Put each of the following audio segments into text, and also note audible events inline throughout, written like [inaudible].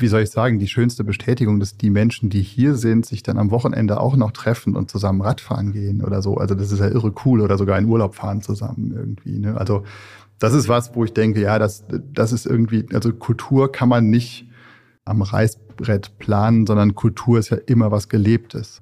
wie soll ich sagen, die schönste Bestätigung, dass die Menschen, die hier sind, sich dann am Wochenende auch noch treffen und zusammen Radfahren gehen oder so. Also das ist ja irre cool oder sogar in Urlaub fahren zusammen irgendwie. Ne? Also das ist was, wo ich denke, ja, das, das ist irgendwie, also Kultur kann man nicht am Reißbrett planen, sondern Kultur ist ja immer was Gelebtes.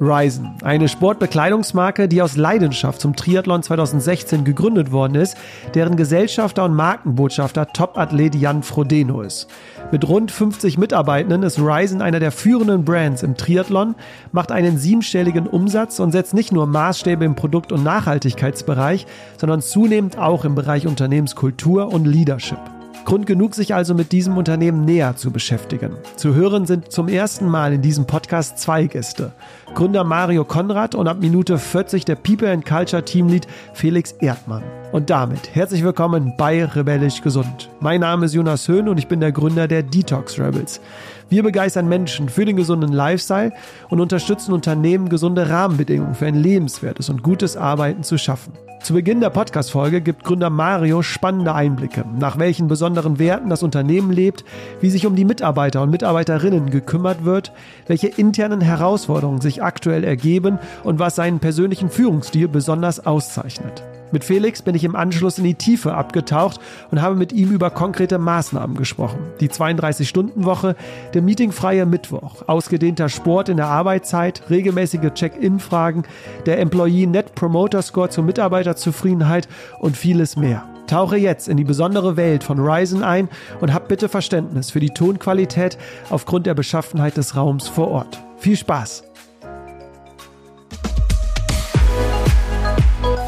Ryzen, eine Sportbekleidungsmarke, die aus Leidenschaft zum Triathlon 2016 gegründet worden ist, deren Gesellschafter und Markenbotschafter Topathlet Jan Frodeno ist. Mit rund 50 Mitarbeitenden ist Ryzen einer der führenden Brands im Triathlon, macht einen siebenstelligen Umsatz und setzt nicht nur Maßstäbe im Produkt- und Nachhaltigkeitsbereich, sondern zunehmend auch im Bereich Unternehmenskultur und Leadership. Grund genug, sich also mit diesem Unternehmen näher zu beschäftigen. Zu hören sind zum ersten Mal in diesem Podcast zwei Gäste. Gründer Mario Konrad und ab Minute 40 der People and Culture Teamlead Felix Erdmann. Und damit herzlich willkommen bei Rebellisch Gesund. Mein Name ist Jonas Höhn und ich bin der Gründer der Detox Rebels. Wir begeistern Menschen für den gesunden Lifestyle und unterstützen Unternehmen, gesunde Rahmenbedingungen für ein lebenswertes und gutes Arbeiten zu schaffen. Zu Beginn der Podcast-Folge gibt Gründer Mario spannende Einblicke, nach welchen besonderen Werten das Unternehmen lebt, wie sich um die Mitarbeiter und Mitarbeiterinnen gekümmert wird, welche internen Herausforderungen sich aktuell ergeben und was seinen persönlichen Führungsstil besonders auszeichnet. Mit Felix bin ich im Anschluss in die Tiefe abgetaucht und habe mit ihm über konkrete Maßnahmen gesprochen. Die 32-Stunden-Woche, der meetingfreie Mittwoch, ausgedehnter Sport in der Arbeitszeit, regelmäßige Check-in-Fragen, der Employee Net Promoter Score zur Mitarbeiterzufriedenheit und vieles mehr. Tauche jetzt in die besondere Welt von Ryzen ein und hab bitte Verständnis für die Tonqualität aufgrund der Beschaffenheit des Raums vor Ort. Viel Spaß!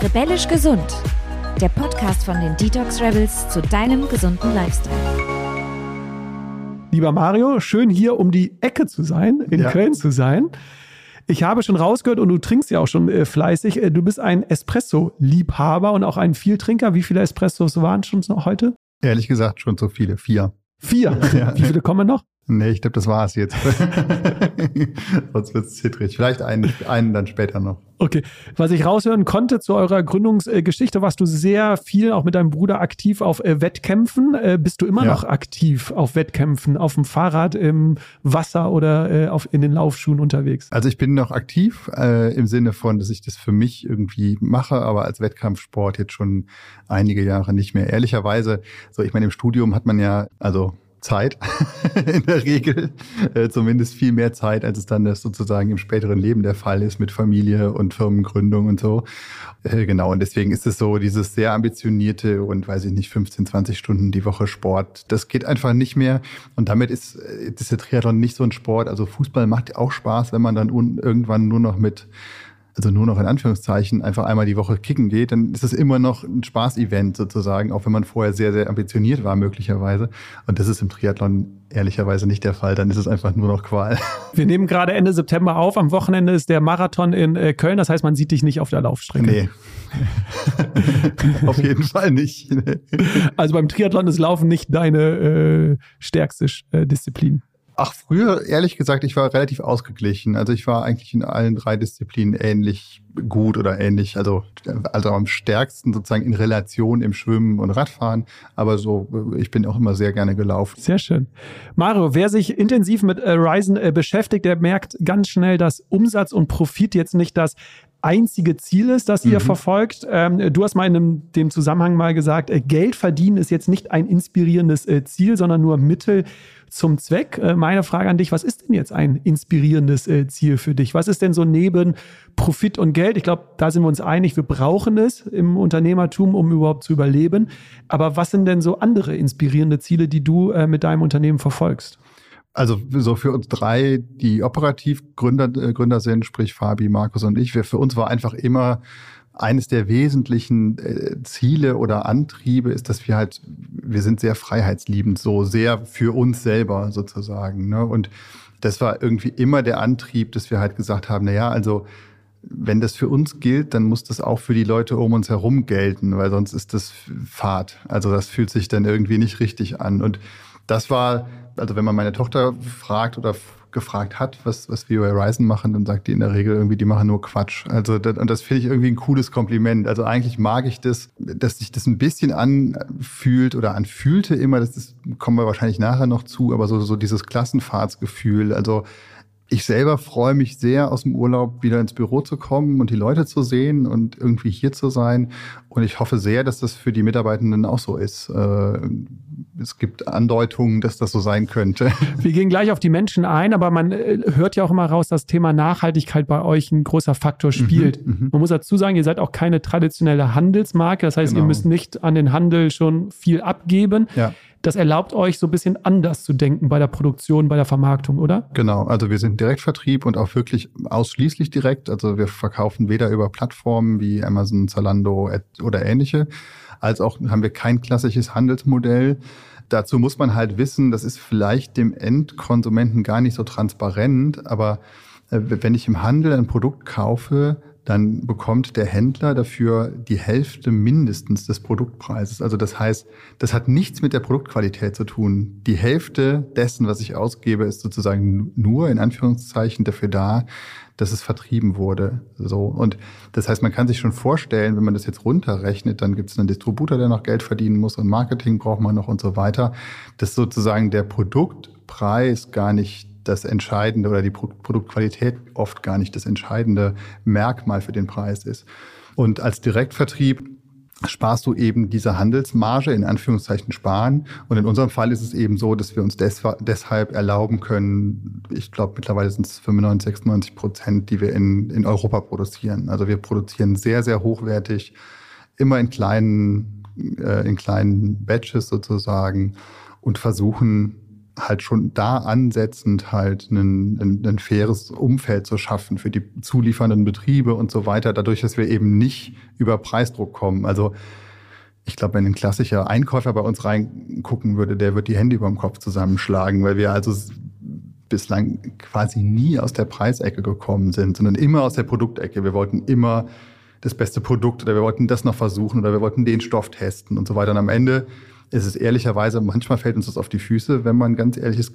Rebellisch gesund. Der Podcast von den Detox Rebels zu deinem gesunden Lifestyle. Lieber Mario, schön hier um die Ecke zu sein, in ja. Köln zu sein. Ich habe schon rausgehört und du trinkst ja auch schon äh, fleißig. Äh, du bist ein Espresso-Liebhaber und auch ein Vieltrinker. Wie viele Espressos waren schon noch heute? Ehrlich gesagt schon so viele. Vier. Vier? Ja. Wie viele kommen noch? Nee, ich glaube, das war es jetzt. [laughs] Sonst wird es zittrig. Vielleicht einen, einen dann später noch. Okay. Was ich raushören konnte zu eurer Gründungsgeschichte, warst du sehr viel auch mit deinem Bruder aktiv auf äh, Wettkämpfen. Äh, bist du immer ja. noch aktiv auf Wettkämpfen, auf dem Fahrrad, im Wasser oder äh, auf, in den Laufschuhen unterwegs? Also ich bin noch aktiv äh, im Sinne von, dass ich das für mich irgendwie mache, aber als Wettkampfsport jetzt schon einige Jahre nicht mehr. Ehrlicherweise, so ich meine, im Studium hat man ja, also Zeit [laughs] in der Regel, äh, zumindest viel mehr Zeit, als es dann das sozusagen im späteren Leben der Fall ist mit Familie und Firmengründung und so. Äh, genau, und deswegen ist es so, dieses sehr ambitionierte und weiß ich nicht, 15, 20 Stunden die Woche Sport, das geht einfach nicht mehr. Und damit ist, äh, ist der Triathlon nicht so ein Sport. Also Fußball macht auch Spaß, wenn man dann irgendwann nur noch mit also nur noch in Anführungszeichen einfach einmal die Woche kicken geht, dann ist es immer noch ein Spaß-Event sozusagen, auch wenn man vorher sehr, sehr ambitioniert war möglicherweise. Und das ist im Triathlon ehrlicherweise nicht der Fall. Dann ist es einfach nur noch Qual. [laughs] Wir nehmen gerade Ende September auf. Am Wochenende ist der Marathon in äh, Köln. Das heißt, man sieht dich nicht auf der Laufstrecke. Nee. [laughs] auf jeden Fall nicht. also beim Triathlon ist Laufen nicht deine äh, stärkste äh, Disziplin. Ach, früher, ehrlich gesagt, ich war relativ ausgeglichen. Also ich war eigentlich in allen drei Disziplinen ähnlich gut oder ähnlich, also, also am stärksten sozusagen in Relation im Schwimmen und Radfahren. Aber so, ich bin auch immer sehr gerne gelaufen. Sehr schön. Mario, wer sich intensiv mit äh, Ryzen äh, beschäftigt, der merkt ganz schnell, dass Umsatz und Profit jetzt nicht das einzige Ziel ist, das ihr mhm. verfolgt. Ähm, du hast mal in dem, dem Zusammenhang mal gesagt, äh, Geld verdienen ist jetzt nicht ein inspirierendes äh, Ziel, sondern nur Mittel zum Zweck. Äh, meine Frage an dich, was ist denn jetzt ein inspirierendes äh, Ziel für dich? Was ist denn so neben Profit und Geld? Ich glaube, da sind wir uns einig, wir brauchen es im Unternehmertum, um überhaupt zu überleben. Aber was sind denn so andere inspirierende Ziele, die du äh, mit deinem Unternehmen verfolgst? Also so für uns drei, die operativ Gründer, Gründer sind, sprich Fabi, Markus und ich, wir, für uns war einfach immer eines der wesentlichen äh, Ziele oder Antriebe ist, dass wir halt, wir sind sehr freiheitsliebend, so sehr für uns selber sozusagen. Ne? Und das war irgendwie immer der Antrieb, dass wir halt gesagt haben, na ja, also wenn das für uns gilt, dann muss das auch für die Leute um uns herum gelten, weil sonst ist das Fahrt. Also das fühlt sich dann irgendwie nicht richtig an. Und das war, also wenn man meine Tochter fragt oder gefragt hat, was, was wir bei Ryzen machen, dann sagt die in der Regel irgendwie, die machen nur Quatsch. Also, das, und das finde ich irgendwie ein cooles Kompliment. Also eigentlich mag ich das, dass sich das ein bisschen anfühlt oder anfühlte immer, das ist, kommen wir wahrscheinlich nachher noch zu, aber so, so dieses Klassenfahrtsgefühl. Also, ich selber freue mich sehr, aus dem Urlaub wieder ins Büro zu kommen und die Leute zu sehen und irgendwie hier zu sein. Und ich hoffe sehr, dass das für die Mitarbeitenden auch so ist. Äh, es gibt Andeutungen, dass das so sein könnte. [laughs] Wir gehen gleich auf die Menschen ein, aber man äh, hört ja auch immer raus, dass Thema Nachhaltigkeit bei euch ein großer Faktor mhm, spielt. Mhm, man muss dazu sagen, ihr seid auch keine traditionelle Handelsmarke. Das heißt, genau. ihr müsst nicht an den Handel schon viel abgeben. Ja das erlaubt euch so ein bisschen anders zu denken bei der Produktion, bei der Vermarktung, oder? Genau, also wir sind Direktvertrieb und auch wirklich ausschließlich direkt. Also wir verkaufen weder über Plattformen wie Amazon, Zalando oder ähnliche, als auch haben wir kein klassisches Handelsmodell. Dazu muss man halt wissen, das ist vielleicht dem Endkonsumenten gar nicht so transparent, aber äh, wenn ich im Handel ein Produkt kaufe, dann bekommt der Händler dafür die Hälfte mindestens des Produktpreises. Also das heißt, das hat nichts mit der Produktqualität zu tun. Die Hälfte dessen, was ich ausgebe, ist sozusagen nur in Anführungszeichen dafür da, dass es vertrieben wurde. So und das heißt, man kann sich schon vorstellen, wenn man das jetzt runterrechnet, dann gibt es einen Distributor, der noch Geld verdienen muss und Marketing braucht man noch und so weiter, dass sozusagen der Produktpreis gar nicht das Entscheidende oder die Produktqualität oft gar nicht das entscheidende Merkmal für den Preis ist. Und als Direktvertrieb sparst du eben diese Handelsmarge in Anführungszeichen sparen. Und in unserem Fall ist es eben so, dass wir uns deshalb erlauben können, ich glaube mittlerweile sind es 95, 96 Prozent, die wir in, in Europa produzieren. Also wir produzieren sehr, sehr hochwertig, immer in kleinen, äh, in kleinen Batches sozusagen und versuchen halt schon da ansetzend halt ein, ein, ein faires Umfeld zu schaffen für die zuliefernden Betriebe und so weiter, dadurch, dass wir eben nicht über Preisdruck kommen. Also ich glaube, wenn ein klassischer Einkäufer bei uns reingucken würde, der wird die Hände über dem Kopf zusammenschlagen, weil wir also bislang quasi nie aus der Preisecke gekommen sind, sondern immer aus der Produktecke. Wir wollten immer das beste Produkt oder wir wollten das noch versuchen oder wir wollten den Stoff testen und so weiter. Und am Ende ist es ehrlicherweise, manchmal fällt uns das auf die Füße, wenn man ganz ehrlich ist,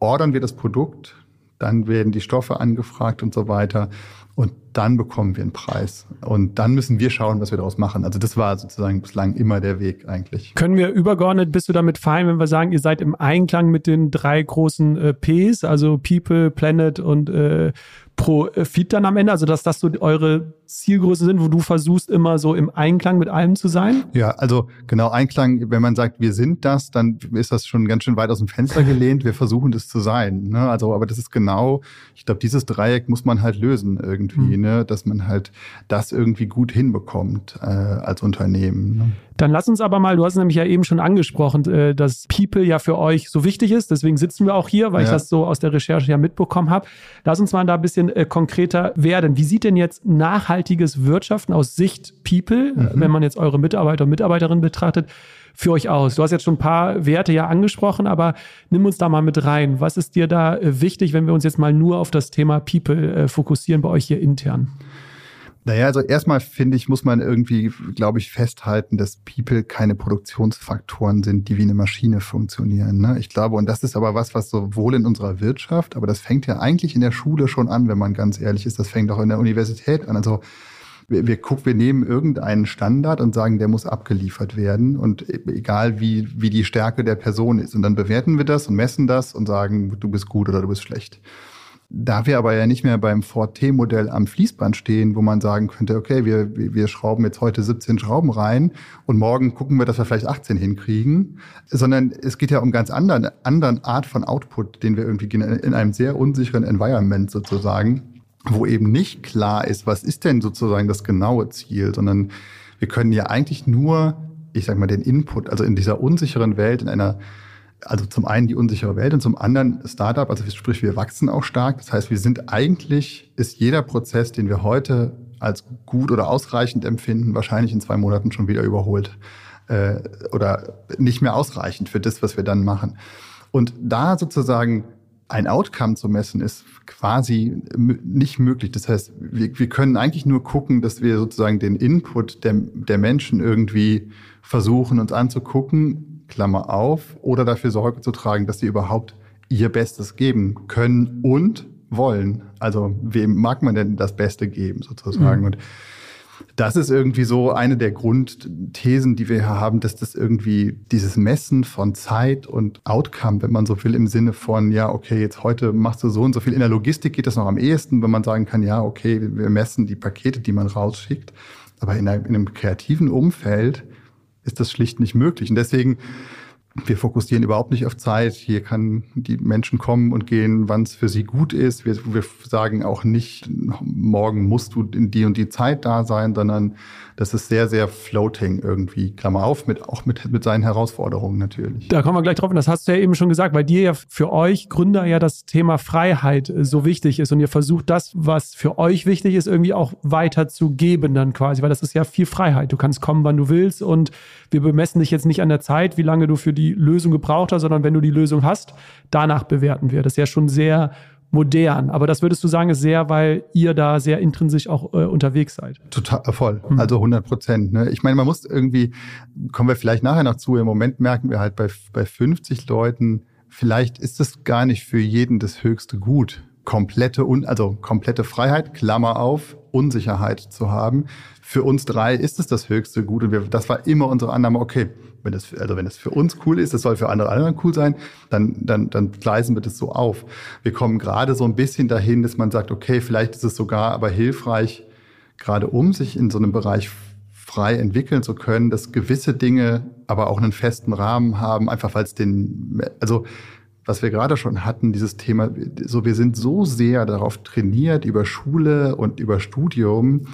ordern wir das Produkt, dann werden die Stoffe angefragt und so weiter. Und dann bekommen wir einen Preis. Und dann müssen wir schauen, was wir daraus machen. Also das war sozusagen bislang immer der Weg eigentlich. Können wir übergeordnet, bist du damit fein, wenn wir sagen, ihr seid im Einklang mit den drei großen äh, Ps, also People, Planet und äh, Profit dann am Ende? Also dass das so eure Zielgröße sind, wo du versuchst, immer so im Einklang mit allem zu sein? Ja, also genau Einklang, wenn man sagt, wir sind das, dann ist das schon ganz schön weit aus dem Fenster gelehnt. Wir versuchen das zu sein. Ne? Also, aber das ist genau, ich glaube, dieses Dreieck muss man halt lösen irgendwie, mhm. Ne? dass man halt das irgendwie gut hinbekommt äh, als Unternehmen. Ne? Dann lass uns aber mal, du hast nämlich ja eben schon angesprochen, äh, dass People ja für euch so wichtig ist. Deswegen sitzen wir auch hier, weil ja. ich das so aus der Recherche ja mitbekommen habe. Lass uns mal da ein bisschen äh, konkreter werden. Wie sieht denn jetzt nachhaltiges Wirtschaften aus Sicht People, mhm. wenn man jetzt eure Mitarbeiter und Mitarbeiterinnen betrachtet, für euch aus? Du hast jetzt schon ein paar Werte ja angesprochen, aber nimm uns da mal mit rein. Was ist dir da äh, wichtig, wenn wir uns jetzt mal nur auf das Thema People äh, fokussieren bei euch hier intern? Naja, also erstmal finde ich, muss man irgendwie, glaube ich, festhalten, dass People keine Produktionsfaktoren sind, die wie eine Maschine funktionieren. Ne? Ich glaube, und das ist aber was, was sowohl in unserer Wirtschaft, aber das fängt ja eigentlich in der Schule schon an, wenn man ganz ehrlich ist. Das fängt auch in der Universität an. Also wir, wir gucken, wir nehmen irgendeinen Standard und sagen, der muss abgeliefert werden und e, egal wie, wie die Stärke der Person ist. Und dann bewerten wir das und messen das und sagen, du bist gut oder du bist schlecht. Da wir aber ja nicht mehr beim Ford T-Modell am Fließband stehen, wo man sagen könnte, okay, wir, wir schrauben jetzt heute 17 Schrauben rein und morgen gucken wir, dass wir vielleicht 18 hinkriegen, sondern es geht ja um ganz anderen, anderen Art von Output, den wir irgendwie in einem sehr unsicheren Environment sozusagen, wo eben nicht klar ist, was ist denn sozusagen das genaue Ziel, sondern wir können ja eigentlich nur, ich sag mal, den Input, also in dieser unsicheren Welt, in einer also zum einen die unsichere Welt und zum anderen Startup, also sprich wir wachsen auch stark. Das heißt, wir sind eigentlich, ist jeder Prozess, den wir heute als gut oder ausreichend empfinden, wahrscheinlich in zwei Monaten schon wieder überholt äh, oder nicht mehr ausreichend für das, was wir dann machen. Und da sozusagen ein Outcome zu messen, ist quasi nicht möglich. Das heißt, wir, wir können eigentlich nur gucken, dass wir sozusagen den Input der, der Menschen irgendwie versuchen, uns anzugucken Klammer auf, oder dafür Sorge zu tragen, dass sie überhaupt ihr Bestes geben können und wollen. Also wem mag man denn das Beste geben sozusagen? Mhm. Und das ist irgendwie so eine der Grundthesen, die wir hier haben, dass das irgendwie dieses Messen von Zeit und Outcome, wenn man so will, im Sinne von, ja, okay, jetzt heute machst du so und so viel. In der Logistik geht das noch am ehesten, wenn man sagen kann, ja, okay, wir messen die Pakete, die man rausschickt. Aber in, einem kreativen Umfeld ist das schlicht nicht möglich. Und deswegen wir fokussieren überhaupt nicht auf Zeit. Hier kann die Menschen kommen und gehen, wann es für sie gut ist. Wir, wir, sagen auch nicht, morgen musst du in die und die Zeit da sein, sondern das ist sehr, sehr floating irgendwie, Klammer auf, mit, auch mit, mit seinen Herausforderungen natürlich. Da kommen wir gleich drauf und das hast du ja eben schon gesagt, weil dir ja für euch Gründer ja das Thema Freiheit äh, so wichtig ist und ihr versucht das, was für euch wichtig ist, irgendwie auch weiterzugeben dann quasi, weil das ist ja viel Freiheit. Du kannst kommen, wann du willst und wir bemessen dich jetzt nicht an der Zeit, wie lange du für die Lösung gebraucht hast, sondern wenn du die Lösung hast, danach bewerten wir. Das ist ja schon sehr modern. Aber das würdest du sagen, ist sehr, weil ihr da sehr intrinsisch auch äh, unterwegs seid. Total äh, voll. Hm. Also 100 Prozent. Ne? Ich meine, man muss irgendwie, kommen wir vielleicht nachher noch zu, im Moment merken wir halt bei, bei 50 Leuten, vielleicht ist es gar nicht für jeden das höchste Gut. Komplette, un, also komplette Freiheit, Klammer auf, Unsicherheit zu haben. Für uns drei ist es das höchste Gut und wir, das war immer unsere Annahme, okay, wenn das, also wenn es für uns cool ist, das soll für andere anderen cool sein, dann, dann, dann gleisen wir das so auf. Wir kommen gerade so ein bisschen dahin, dass man sagt, okay, vielleicht ist es sogar aber hilfreich, gerade um sich in so einem Bereich frei entwickeln zu können, dass gewisse Dinge aber auch einen festen Rahmen haben, einfach weil es den, also was wir gerade schon hatten, dieses Thema, so wir sind so sehr darauf trainiert über Schule und über Studium,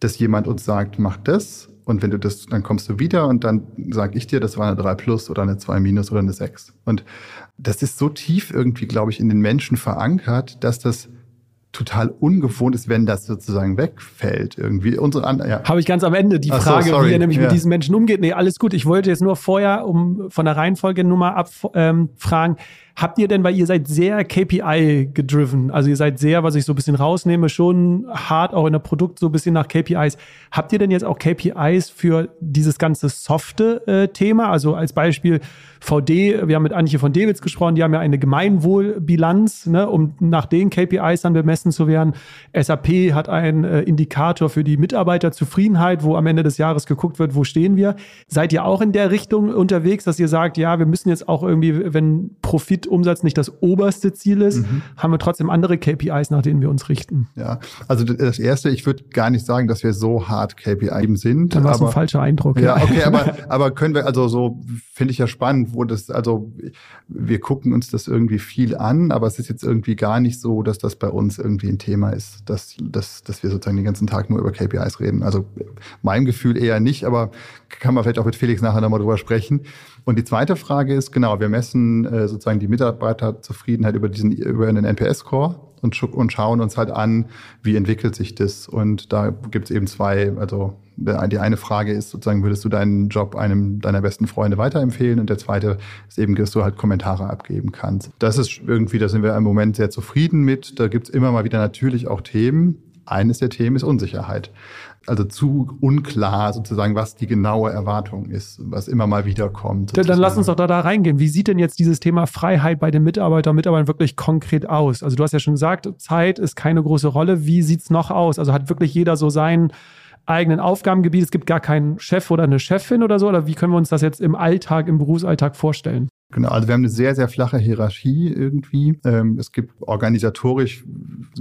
dass jemand uns sagt, mach das und wenn du das, dann kommst du wieder und dann sage ich dir, das war eine 3 plus oder eine 2 minus oder eine 6. Und das ist so tief irgendwie, glaube ich, in den Menschen verankert, dass das total ungewohnt ist, wenn das sozusagen wegfällt irgendwie. Unsere ja. Habe ich ganz am Ende die Frage, so, wie ihr nämlich ja. mit diesen Menschen umgeht. Nee, alles gut. Ich wollte jetzt nur vorher, um von der Reihenfolge nur mal abfragen, ähm, Habt ihr denn, weil ihr seid sehr KPI gedriven, also ihr seid sehr, was ich so ein bisschen rausnehme, schon hart auch in der Produkt so ein bisschen nach KPIs. Habt ihr denn jetzt auch KPIs für dieses ganze softe äh, Thema? Also als Beispiel VD, wir haben mit Antje von Dewitz gesprochen, die haben ja eine Gemeinwohlbilanz, ne, um nach den KPIs dann bemessen zu werden. SAP hat einen äh, Indikator für die Mitarbeiterzufriedenheit, wo am Ende des Jahres geguckt wird, wo stehen wir. Seid ihr auch in der Richtung unterwegs, dass ihr sagt, ja, wir müssen jetzt auch irgendwie, wenn Profit Umsatz nicht das oberste Ziel ist, mhm. haben wir trotzdem andere KPIs, nach denen wir uns richten. Ja, also das Erste, ich würde gar nicht sagen, dass wir so hart KPI sind. Dann war es ein falscher Eindruck. Ja, ja. [laughs] okay, aber, aber können wir, also so finde ich ja spannend, wo das, also wir gucken uns das irgendwie viel an, aber es ist jetzt irgendwie gar nicht so, dass das bei uns irgendwie ein Thema ist, dass, dass, dass wir sozusagen den ganzen Tag nur über KPIs reden. Also mein Gefühl eher nicht, aber kann man vielleicht auch mit Felix nachher nochmal drüber sprechen. Und die zweite Frage ist, genau, wir messen äh, sozusagen die Mitarbeiterzufriedenheit über diesen, über einen NPS-Score und, und schauen uns halt an, wie entwickelt sich das. Und da gibt es eben zwei, also die eine Frage ist sozusagen, würdest du deinen Job einem deiner besten Freunde weiterempfehlen? Und der zweite ist eben, dass du halt Kommentare abgeben kannst. Das ist irgendwie, da sind wir im Moment sehr zufrieden mit. Da gibt es immer mal wieder natürlich auch Themen. Eines der Themen ist Unsicherheit also zu unklar sozusagen, was die genaue Erwartung ist, was immer mal wieder kommt. Sozusagen. Dann lass uns doch da, da reingehen. Wie sieht denn jetzt dieses Thema Freiheit bei den Mitarbeitern und Mitarbeitern wirklich konkret aus? Also du hast ja schon gesagt, Zeit ist keine große Rolle. Wie sieht es noch aus? Also hat wirklich jeder so sein eigenen Aufgabengebiet? Es gibt gar keinen Chef oder eine Chefin oder so? Oder wie können wir uns das jetzt im Alltag, im Berufsalltag vorstellen? Genau, also wir haben eine sehr, sehr flache Hierarchie irgendwie. Ähm, es gibt organisatorisch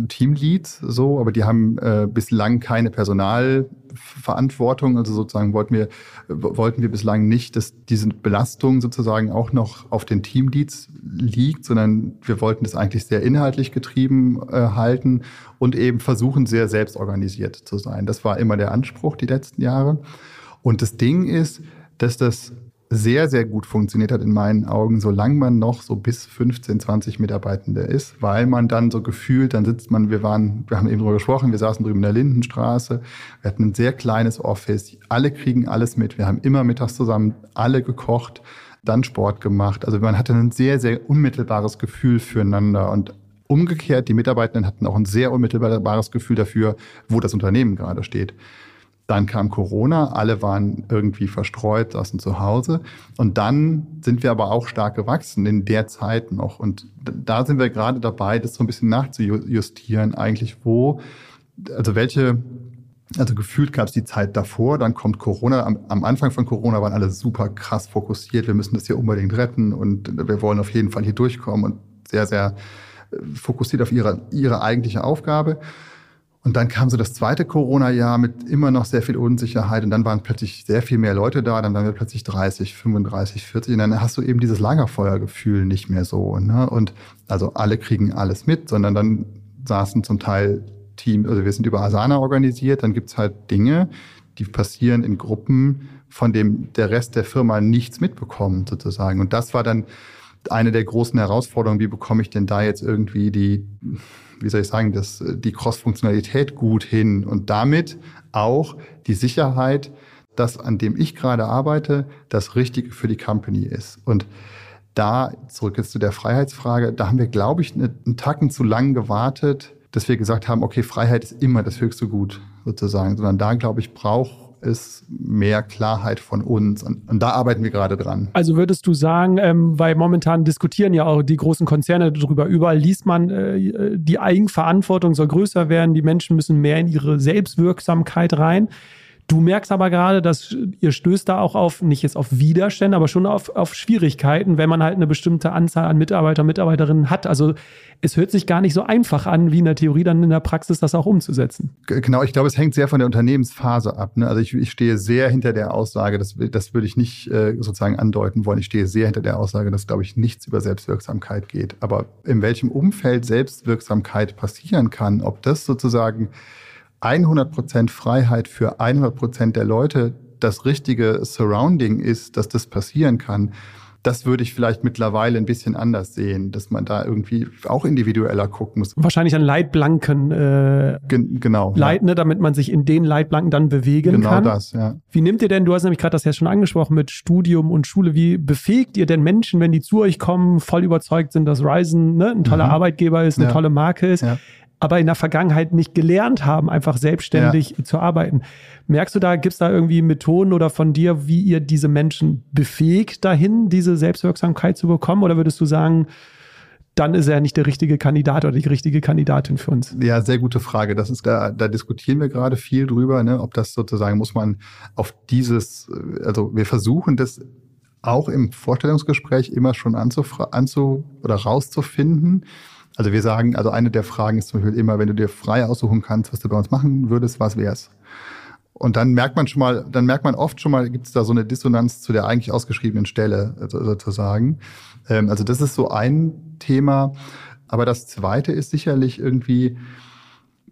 Teamleads so, aber die haben äh, bislang keine Personalverantwortung. Also sozusagen wollten wir, wollten wir bislang nicht, dass diese Belastung sozusagen auch noch auf den Teamleads liegt, sondern wir wollten das eigentlich sehr inhaltlich getrieben äh, halten und eben versuchen, sehr selbstorganisiert zu sein. Das war immer der Anspruch die letzten Jahre. Und das Ding ist, dass das sehr, sehr gut funktioniert hat in meinen Augen, solange man noch so bis 15, 20 Mitarbeitende ist, weil man dann so gefühlt, dann sitzt man, wir waren, wir haben eben drüber gesprochen, wir saßen drüben in der Lindenstraße, wir hatten ein sehr kleines Office, alle kriegen alles mit, wir haben immer mittags zusammen alle gekocht, dann Sport gemacht. Also man hatte ein sehr, sehr unmittelbares Gefühl füreinander und umgekehrt, die Mitarbeitenden hatten auch ein sehr unmittelbares Gefühl dafür, wo das Unternehmen gerade steht. Dann kam Corona, alle waren irgendwie verstreut, saßen zu Hause. Und dann sind wir aber auch stark gewachsen in der Zeit noch. Und da sind wir gerade dabei, das so ein bisschen nachzujustieren, eigentlich wo, also welche also gefühlt gab es die Zeit davor, dann kommt Corona. Am, am, Anfang von Corona waren alle super krass fokussiert. Wir müssen das hier unbedingt retten und wir wollen auf jeden Fall hier durchkommen und sehr, sehr äh, fokussiert auf ihre, ihre eigentliche Aufgabe. Und dann kam so das zweite Corona-Jahr mit immer noch sehr viel Unsicherheit und dann waren plötzlich sehr viel mehr Leute da, dann waren wir plötzlich 30, 35, 40 und dann hast du eben dieses Lagerfeuergefühl nicht mehr so. Ne? Und also alle kriegen alles mit, sondern dann saßen zum Teil Teams, also wir sind über Asana organisiert, dann gibt's halt Dinge, die passieren in Gruppen, von dem der Rest der Firma nichts mitbekommt sozusagen. Und das war dann eine der großen Herausforderungen, wie bekomme ich denn da jetzt irgendwie die wie soll ich sagen, das, die Cross-Funktionalität gut hin und damit auch die Sicherheit, dass an dem ich gerade arbeite, das Richtige für die Company ist. Und da, zurück jetzt zu der Freiheitsfrage, da haben wir, glaube ich, einen Tacken zu lang gewartet, dass wir gesagt haben, okay, Freiheit ist immer das höchste Gut sozusagen, sondern da, glaube ich, braucht ist mehr Klarheit von uns. Und, und, da arbeiten wir gerade dran. Also würdest du sagen, ähm, weil momentan diskutieren ja auch die großen Konzerne darüber, überall liest man, äh, die Eigenverantwortung soll größer werden, die Menschen müssen mehr in ihre Selbstwirksamkeit rein. Du merkst aber gerade, dass ihr stößt da auch auf, nicht jetzt auf Widerstände, aber schon auf, auf Schwierigkeiten, wenn man halt eine bestimmte Anzahl an Mitarbeiter, Mitarbeiterinnen hat. Also es hört sich gar nicht so einfach an, wie in der Theorie dann in der Praxis das auch umzusetzen. Genau, ich glaube, es hängt sehr von der Unternehmensphase ab. Ne? Also ich, ich stehe sehr hinter der Aussage, das, das würde ich nicht äh, sozusagen andeuten wollen. Ich stehe sehr hinter der Aussage, dass, glaube ich, nichts über Selbstwirksamkeit geht. Aber in welchem Umfeld Selbstwirksamkeit passieren kann, ob das sozusagen 100% Freiheit für 100% der Leute das richtige Surrounding ist, dass das passieren kann, das würde ich vielleicht mittlerweile ein bisschen anders sehen, dass man da irgendwie auch individueller gucken muss. Wahrscheinlich an Leitplanken äh, Gen genau, leiten, ja. damit man sich in den Leitplanken dann bewegen genau kann. Genau das, ja. Wie nimmt ihr denn, du hast nämlich gerade das ja schon angesprochen mit Studium und Schule, wie befähigt ihr denn Menschen, wenn die zu euch kommen, voll überzeugt sind, dass Ryzen ne, ein toller mhm. Arbeitgeber ist, eine ja. tolle Marke ist, ja aber in der Vergangenheit nicht gelernt haben, einfach selbstständig ja. zu arbeiten. Merkst du da, gibt es da irgendwie Methoden oder von dir, wie ihr diese Menschen befähigt dahin, diese Selbstwirksamkeit zu bekommen? Oder würdest du sagen, dann ist er nicht der richtige Kandidat oder die richtige Kandidatin für uns? Ja, sehr gute Frage. Das ist da, da diskutieren wir gerade viel drüber, ne? ob das sozusagen muss man auf dieses, also wir versuchen das auch im Vorstellungsgespräch immer schon anzufra anzu oder rauszufinden also wir sagen, also eine der Fragen ist zum Beispiel immer, wenn du dir frei aussuchen kannst, was du bei uns machen würdest, was wär's? Und dann merkt man schon mal, dann merkt man oft schon mal, gibt es da so eine Dissonanz zu der eigentlich ausgeschriebenen Stelle sozusagen. Ähm, also das ist so ein Thema. Aber das zweite ist sicherlich irgendwie,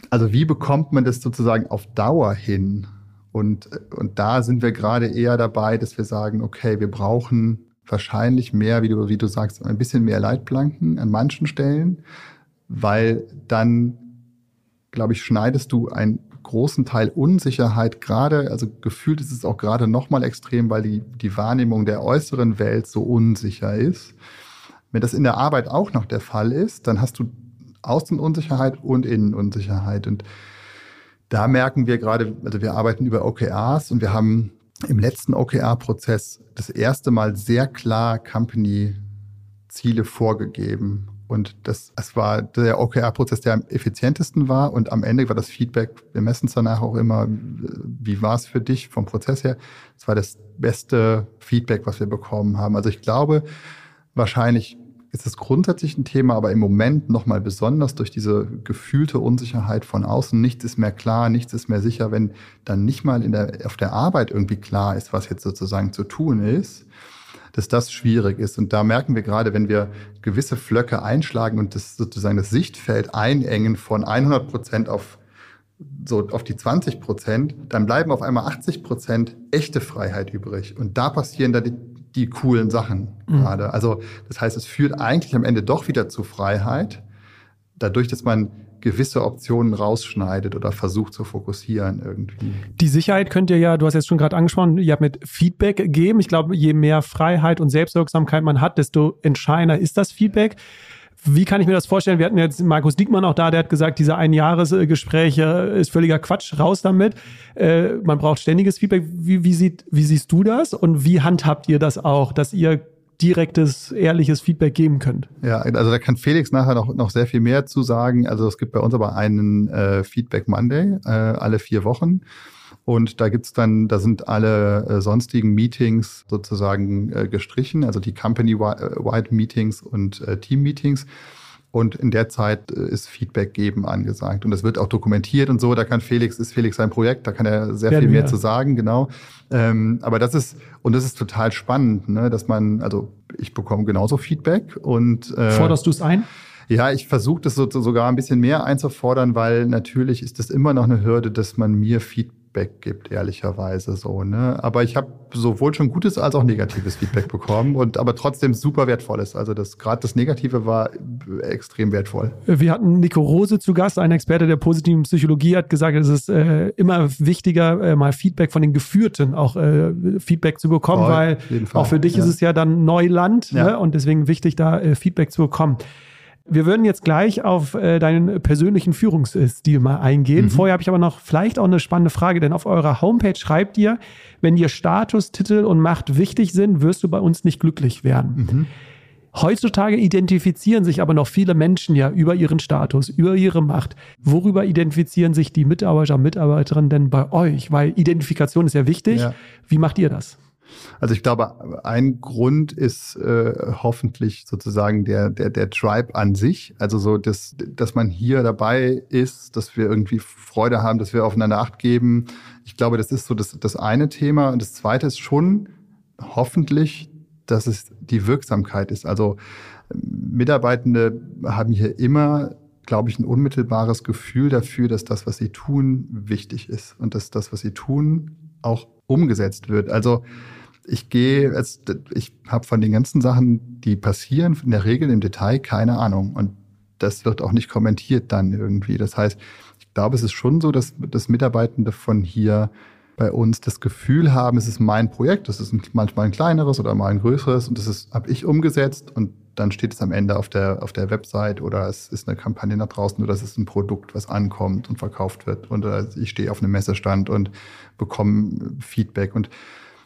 also wie bekommt man das sozusagen auf Dauer hin? Und, und da sind wir gerade eher dabei, dass wir sagen, okay, wir brauchen wahrscheinlich mehr, wie du, wie du sagst, ein bisschen mehr Leitplanken an manchen Stellen, weil dann, glaube ich, schneidest du einen großen Teil Unsicherheit gerade, also gefühlt ist es auch gerade nochmal extrem, weil die, die Wahrnehmung der äußeren Welt so unsicher ist. Wenn das in der Arbeit auch noch der Fall ist, dann hast du Außenunsicherheit und Innenunsicherheit. Und da merken wir gerade, also wir arbeiten über OKRs und wir haben im letzten OKR-Prozess das erste Mal sehr klar Company-Ziele vorgegeben. Und das, es war der OKR-Prozess, der am effizientesten war. Und am Ende war das Feedback, wir messen es danach auch immer, wie war es für dich vom Prozess her? Es war das beste Feedback, was wir bekommen haben. Also ich glaube, wahrscheinlich ist es grundsätzlich ein Thema, aber im Moment nochmal besonders durch diese gefühlte Unsicherheit von außen. Nichts ist mehr klar, nichts ist mehr sicher, wenn dann nicht mal in der, auf der Arbeit irgendwie klar ist, was jetzt sozusagen zu tun ist, dass das schwierig ist. Und da merken wir gerade, wenn wir gewisse Flöcke einschlagen und das sozusagen das Sichtfeld einengen von 100 Prozent auf so auf die 20 Prozent, dann bleiben auf einmal 80 Prozent echte Freiheit übrig. Und da passieren dann die die coolen Sachen mhm. gerade. Also das heißt, es führt eigentlich am Ende doch wieder zu Freiheit, dadurch, dass man gewisse Optionen rausschneidet oder versucht zu fokussieren irgendwie. Die Sicherheit könnt ihr ja, du hast jetzt schon gerade angesprochen, ihr habt mit Feedback gegeben. Ich glaube, je mehr Freiheit und Selbstwirksamkeit man hat, desto entscheidender ist das Feedback. Wie kann ich mir das vorstellen? Wir hatten jetzt Markus Diekmann auch da, der hat gesagt, diese Einjahresgespräche ist völliger Quatsch, raus damit. Äh, man braucht ständiges Feedback. Wie, wie, sieht, wie siehst du das und wie handhabt ihr das auch, dass ihr direktes, ehrliches Feedback geben könnt. Ja, also da kann Felix nachher noch, noch sehr viel mehr zu sagen. Also es gibt bei uns aber einen äh, Feedback Monday, äh, alle vier Wochen. Und da gibt's dann, da sind alle äh, sonstigen Meetings sozusagen äh, gestrichen, also die Company-wide Meetings und äh, Team-Meetings. Und in der Zeit äh, ist Feedback geben angesagt. Und das wird auch dokumentiert und so. Da kann Felix, ist Felix sein Projekt, da kann er sehr Werden viel mehr wir. zu sagen, genau. Ähm, aber das ist, und das ist total spannend, ne, dass man, also ich bekomme genauso Feedback und äh, Forderst du es ein? Ja, ich versuche das so, sogar ein bisschen mehr einzufordern, weil natürlich ist das immer noch eine Hürde, dass man mir Feedback Feedback gibt, ehrlicherweise so. Ne? Aber ich habe sowohl schon gutes als auch negatives Feedback bekommen und aber trotzdem super wertvolles. Also das gerade das Negative war extrem wertvoll. Wir hatten Nico Rose zu Gast, ein Experte der positiven Psychologie, hat gesagt, es ist äh, immer wichtiger, äh, mal Feedback von den Geführten auch äh, Feedback zu bekommen, Voll, weil auch für dich ja. ist es ja dann Neuland ja. Ne? und deswegen wichtig, da äh, Feedback zu bekommen. Wir würden jetzt gleich auf äh, deinen persönlichen Führungsstil mal eingehen. Mhm. Vorher habe ich aber noch vielleicht auch eine spannende Frage, denn auf eurer Homepage schreibt ihr, wenn dir Status, Titel und Macht wichtig sind, wirst du bei uns nicht glücklich werden. Mhm. Heutzutage identifizieren sich aber noch viele Menschen ja über ihren Status, über ihre Macht. Worüber identifizieren sich die Mitarbeiter, Mitarbeiterinnen denn bei euch? Weil Identifikation ist ja wichtig. Ja. Wie macht ihr das? Also ich glaube, ein Grund ist äh, hoffentlich sozusagen der, der, der Tribe an sich. Also so, dass, dass man hier dabei ist, dass wir irgendwie Freude haben, dass wir aufeinander Acht geben. Ich glaube, das ist so das, das eine Thema. Und das zweite ist schon hoffentlich, dass es die Wirksamkeit ist. Also Mitarbeitende haben hier immer glaube ich, ein unmittelbares Gefühl dafür, dass das, was sie tun, wichtig ist und dass das, was sie tun, auch umgesetzt wird. Also ich gehe, ich habe von den ganzen Sachen, die passieren, in der Regel im Detail keine Ahnung. Und das wird auch nicht kommentiert dann irgendwie. Das heißt, ich glaube, es ist schon so, dass, dass Mitarbeitende von hier bei uns das Gefühl haben, es ist mein Projekt, das ist manchmal ein kleineres oder mal ein größeres und das habe ich umgesetzt und dann steht es am Ende auf der, auf der Website oder es ist eine Kampagne nach draußen oder es ist ein Produkt, was ankommt und verkauft wird und ich stehe auf einem Messestand und bekomme Feedback und